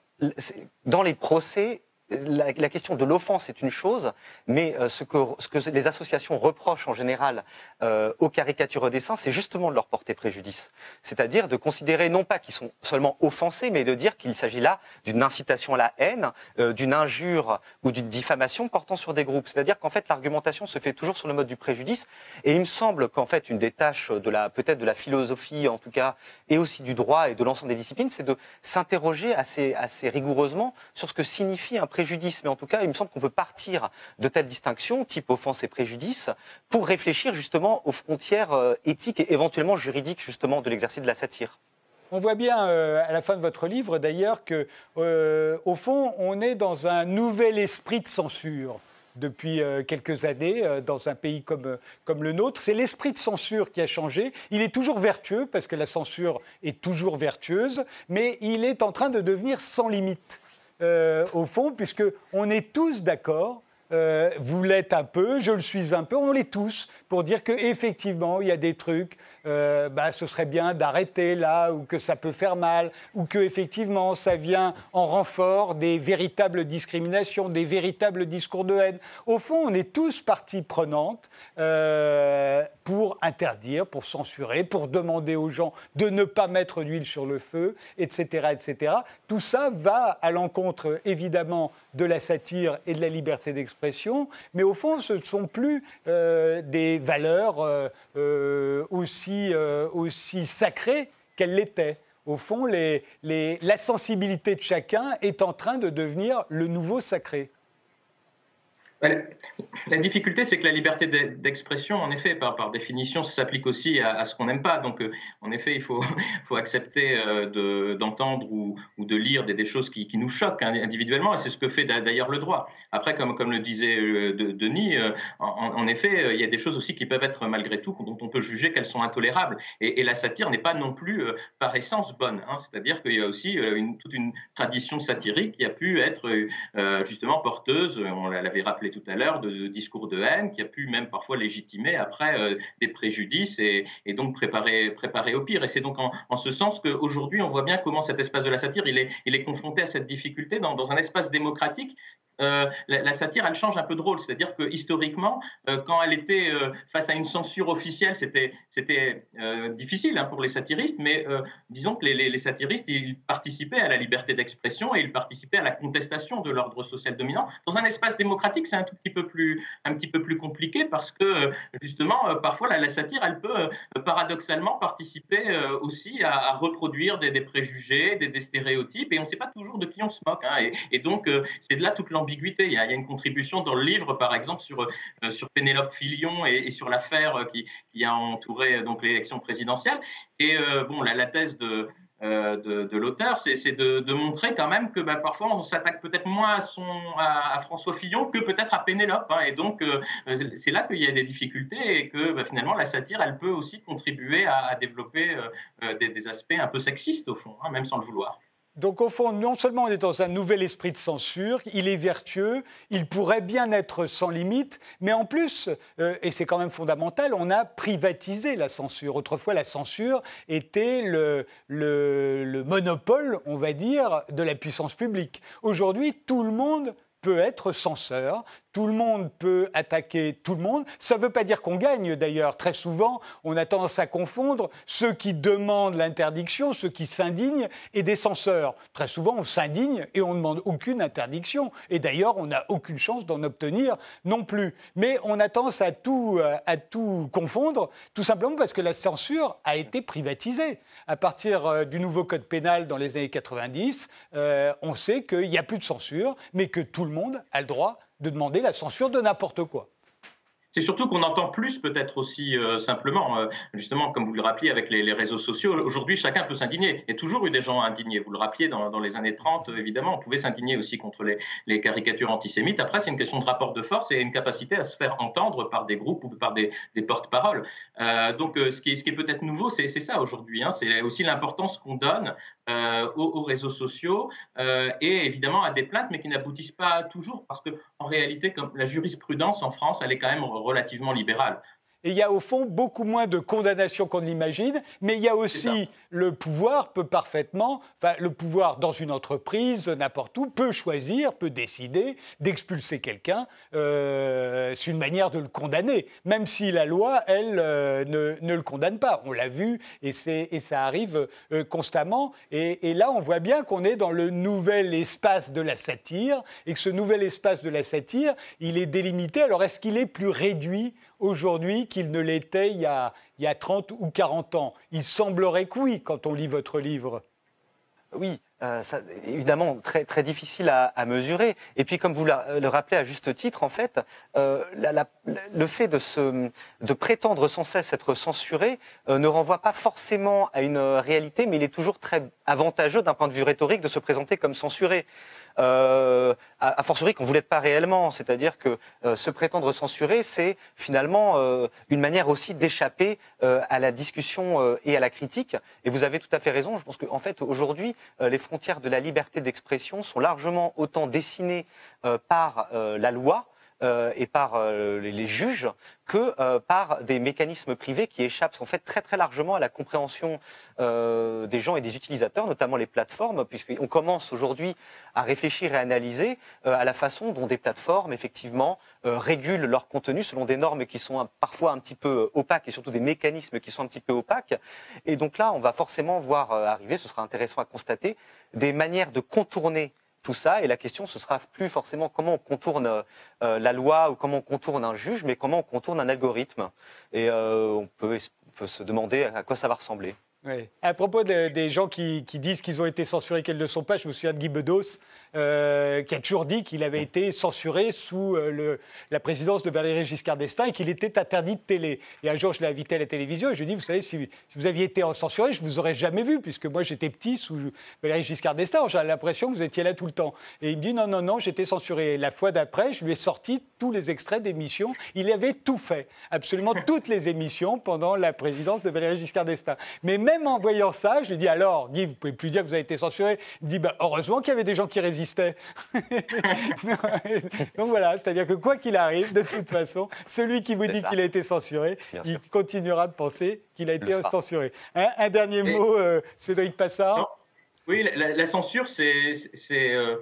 dans les procès, la, question de l'offense est une chose, mais euh, ce, que, ce, que, les associations reprochent en général euh, aux caricatures dessins, c'est justement de leur porter préjudice. C'est-à-dire de considérer non pas qu'ils sont seulement offensés, mais de dire qu'il s'agit là d'une incitation à la haine, euh, d'une injure ou d'une diffamation portant sur des groupes. C'est-à-dire qu'en fait l'argumentation se fait toujours sur le mode du préjudice. Et il me semble qu'en fait une des tâches de la peut-être de la philosophie en tout cas, et aussi du droit et de l'ensemble des disciplines, c'est de s'interroger assez, assez rigoureusement sur ce que signifie un Mais en tout cas, il me semble qu'on peut partir de telles distinctions, type offense et préjudice, pour réfléchir justement aux frontières euh, éthiques et éventuellement juridiques justement de l'exercice de la satire. On voit bien euh, à la fin de votre livre d'ailleurs que, euh, au fond, on est dans un nouvel esprit de censure depuis quelques années dans un pays comme, comme le nôtre. C'est l'esprit de censure qui a changé. Il est toujours vertueux parce que la censure est toujours vertueuse, mais il est en train de devenir sans limite. Euh, au fond, puisqu'on est tous d'accord euh, vous l'êtes un peu, je le suis un peu, on l'est tous, pour dire qu'effectivement, il y a des trucs, euh, bah, ce serait bien d'arrêter là, ou que ça peut faire mal, ou que effectivement, ça vient en renfort des véritables discriminations, des véritables discours de haine. Au fond, on est tous partie prenante euh, pour interdire, pour censurer, pour demander aux gens de ne pas mettre d'huile sur le feu, etc., etc. Tout ça va à l'encontre, évidemment, de la satire et de la liberté d'expression, mais au fond, ce ne sont plus euh, des valeurs euh, euh, aussi, aussi sacrées qu'elles l'étaient. Au fond, la sensibilité de chacun est en train de devenir le nouveau sacré. La difficulté, c'est que la liberté d'expression, en effet, par, définition, s'applique aussi à, ce qu'on n'aime pas. Donc, euh, en effet, il faut, accepter euh, d'entendre ou, de lire des, choses qui, nous choquent individuellement, et c'est ce que fait d'ailleurs le droit. Après, comme, le disait euh, Denis, en, effet, il y a des choses aussi qui peuvent être, malgré tout, dont on peut juger qu'elles sont intolérables. Et, la satire n'est pas non plus, par essence, bonne. Hein. C'est-à-dire qu'il y a aussi toute une tradition satirique qui a pu être justement porteuse, on l'avait rappelé tout à l'heure, de, discours de haine qui a pu même parfois légitimer après euh, des préjudices et, donc préparer, préparer au pire. Et c'est donc en, ce sens qu'aujourd'hui, on voit bien comment cet espace de la satire, il est, il est confronté à cette difficulté dans, un espace démocratique euh, la, satire, elle change un peu de rôle. C'est-à-dire que historiquement, euh, quand elle était face à une censure officielle, c'était, c'était difficile hein, pour les satiristes, mais disons que les, satiristes, ils participaient à la liberté d'expression et ils participaient à la contestation de l'ordre social dominant. Dans un espace démocratique, c'est un tout petit peu plus, un petit peu plus compliqué parce que justement, parfois, la, satire, elle peut paradoxalement participer aussi à, reproduire des, préjugés, des, stéréotypes, et on ne sait pas toujours de qui on se moque. Hein. et, donc, c'est de là toute l'ambiguïté il y, a, une contribution dans le livre, par exemple, sur, euh, sur Pénélope Filion et, sur l'affaire euh, qui, a entouré euh, donc l'élection présidentielle. Et bon, la, la thèse de, de, l'auteur, c'est de, montrer quand même que bah, parfois on s'attaque peut-être moins à, François Fillon que peut-être à Pénélope. Hein. et donc c'est là qu'il y a des difficultés et que bah, finalement la satire, elle peut aussi contribuer à, développer des, aspects un peu sexistes au fond, hein, même sans le vouloir. Donc au fond, non seulement on est dans un nouvel esprit de censure, il est vertueux, il pourrait bien être sans limite, mais en plus, euh, et c'est quand même fondamental, on a privatisé la censure. Autrefois, la censure était le, le monopole, on va dire, de la puissance publique. Aujourd'hui, tout le monde peut être censeur, tout le monde peut attaquer tout le monde. Ça ne veut pas dire qu'on gagne d'ailleurs. Très souvent, on a tendance à confondre ceux qui demandent l'interdiction, ceux qui s'indignent, et des censeurs. Très souvent, on s'indigne et on ne demande aucune interdiction. Et d'ailleurs, on n'a aucune chance d'en obtenir non plus. Mais on a tendance à tout, euh, à tout confondre, tout simplement parce que la censure a été privatisée. À partir euh, du nouveau code pénal dans les années 90, euh, on sait qu'il n'y a plus de censure, mais que tout le monde a le droit de demander la censure de n'importe quoi. C'est surtout qu'on entend plus peut-être aussi euh, simplement, euh, justement, comme vous le rappeliez avec les, réseaux sociaux, aujourd'hui chacun peut s'indigner. Il y a toujours eu des gens indignés. Vous le rappeliez dans, les années 30, évidemment, on pouvait s'indigner aussi contre les, caricatures antisémites. Après, c'est une question de rapport de force et une capacité à se faire entendre par des groupes ou par des, porte-paroles. Euh, donc ce qui est, peut-être nouveau, c'est ça aujourd'hui. Hein. c'est aussi l'importance qu'on donne aux, réseaux sociaux et évidemment à des plaintes, mais qui n'aboutissent pas toujours parce qu'en réalité, la jurisprudence en France, elle est quand même relativement libérale. Et il y a au fond beaucoup moins de condamnations qu'on l'imagine, mais il y a aussi le pouvoir peut parfaitement, enfin le pouvoir dans une entreprise, n'importe où, peut choisir, peut décider d'expulser quelqu'un. Euh, c'est une manière de le condamner, même si la loi, elle, euh, ne, ne, le condamne pas. On l'a vu et, et, ça arrive euh, constamment. Et, et, là, on voit bien qu'on est dans le nouvel espace de la satire et que ce nouvel espace de la satire, il est délimité. Alors est-ce qu'il est plus réduit aujourd'hui qu'il ne l'était il, y a, 30 ou 40 ans Il semblerait que oui, quand on lit votre livre. Oui, euh, évidemment très, difficile à, mesurer. Et puis, comme vous le rappelez à juste titre, en fait, euh, le fait de prétendre sans cesse être censuré euh, ne renvoie pas forcément à une réalité, mais il est toujours très avantageux d'un point de vue rhétorique de se présenter comme censuré euh, à, à, fortiori qu'on ne l'êtes pas réellement. C'est-à-dire que euh, se prétendre censurer, c'est finalement euh, une manière aussi d'échapper euh, à la discussion et à la critique. Et vous avez tout à fait raison. Je pense qu'en en fait, aujourd'hui, les frontières de la liberté d'expression sont largement autant dessinées par la loi et par les juges que par des mécanismes privés qui échappent en fait très très largement à la compréhension des gens et des utilisateurs, notamment les plateformes, puisqu'on commence aujourd'hui à réfléchir et à analyser à la façon dont des plateformes effectivement régulent leur contenu selon des normes qui sont parfois un petit peu opaques et surtout des mécanismes qui sont un petit peu opaques. Et donc là, on va forcément voir arriver, ce sera intéressant à constater, des manières de contourner tout ça. Et la question, ce sera plus forcément comment on contourne euh, la loi ou comment on contourne un juge, mais comment on contourne un algorithme. Et euh, on, peut, on peut se demander à quoi ça va ressembler. À propos des gens qui, disent qu'ils ont été censurés qu'ils ne le sont pas, je me souviens de Guy Bedos, euh, qui a toujours dit qu'il avait été censuré sous euh, la présidence de Valéry Giscard d'Estaing et qu'il était interdit de télé. Et un jour, je l'ai invité à la télévision et je lui ai dit, vous savez, si, vous aviez été censuré, je ne vous aurais jamais vu, puisque moi, j'étais petit sous Valéry Giscard d'Estaing. J'avais l'impression que vous étiez là tout le temps. Et il me dit, non, non, non, j'étais censuré. la fois d'après, je lui ai sorti tous les extraits d'émissions. Il avait tout fait, absolument toutes les émissions pendant la présidence de Valéry Giscard d'Estaing. Mais même même en voyant ça, je lui dis alors, Guy, vous pouvez plus dire que vous avez été censuré. Il me dit bah, heureusement qu'il y avait des gens qui résistaient. Donc voilà, c'est-à-dire que quoi qu'il arrive, de toute façon, celui qui vous dit qu'il a été censuré, il continuera de penser qu'il a été censuré. Un, dernier mot, euh, Cédric Passard? Oui, la, censure, c'est euh,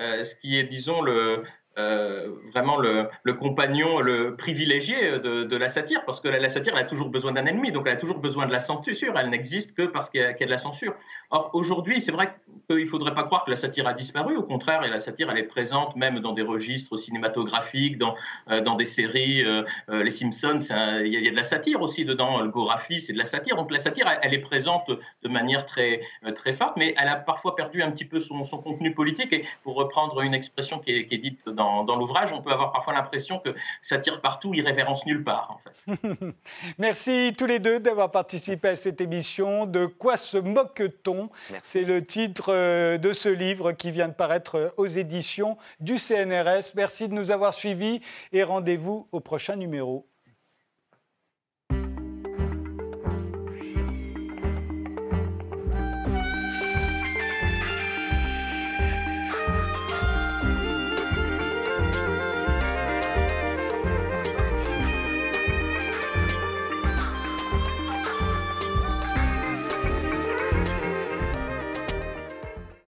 euh, ce qui est, disons, le, euh, vraiment le, compagnon, le privilégié de, la satire, parce que la, satire, elle a toujours besoin d'un ennemi, donc elle a toujours besoin de la censure, elle n'existe que parce qu'il y, a de la censure. Or, aujourd'hui, c'est vrai qu'il ne faudrait pas croire que la satire a disparu, au contraire, la satire, elle est présente même dans des registres cinématographiques, dans, euh, dans des séries, euh, Les Simpsons, il y, a de la satire aussi dedans, le Gorafi, c'est de la satire, donc la satire, elle, est présente de manière très, très forte, mais elle a parfois perdu un petit peu son, contenu politique, et pour reprendre une expression qui est, dite dans dans, l'ouvrage, on peut avoir parfois l'impression que ça tire partout, il révérence nulle part. En fait. Merci tous les deux d'avoir participé à cette émission. De quoi se moque-t-on? C'est le titre euh, de ce livre qui vient de paraître aux éditions du CNRS. Merci de nous avoir suivis et rendez-vous au prochain numéro.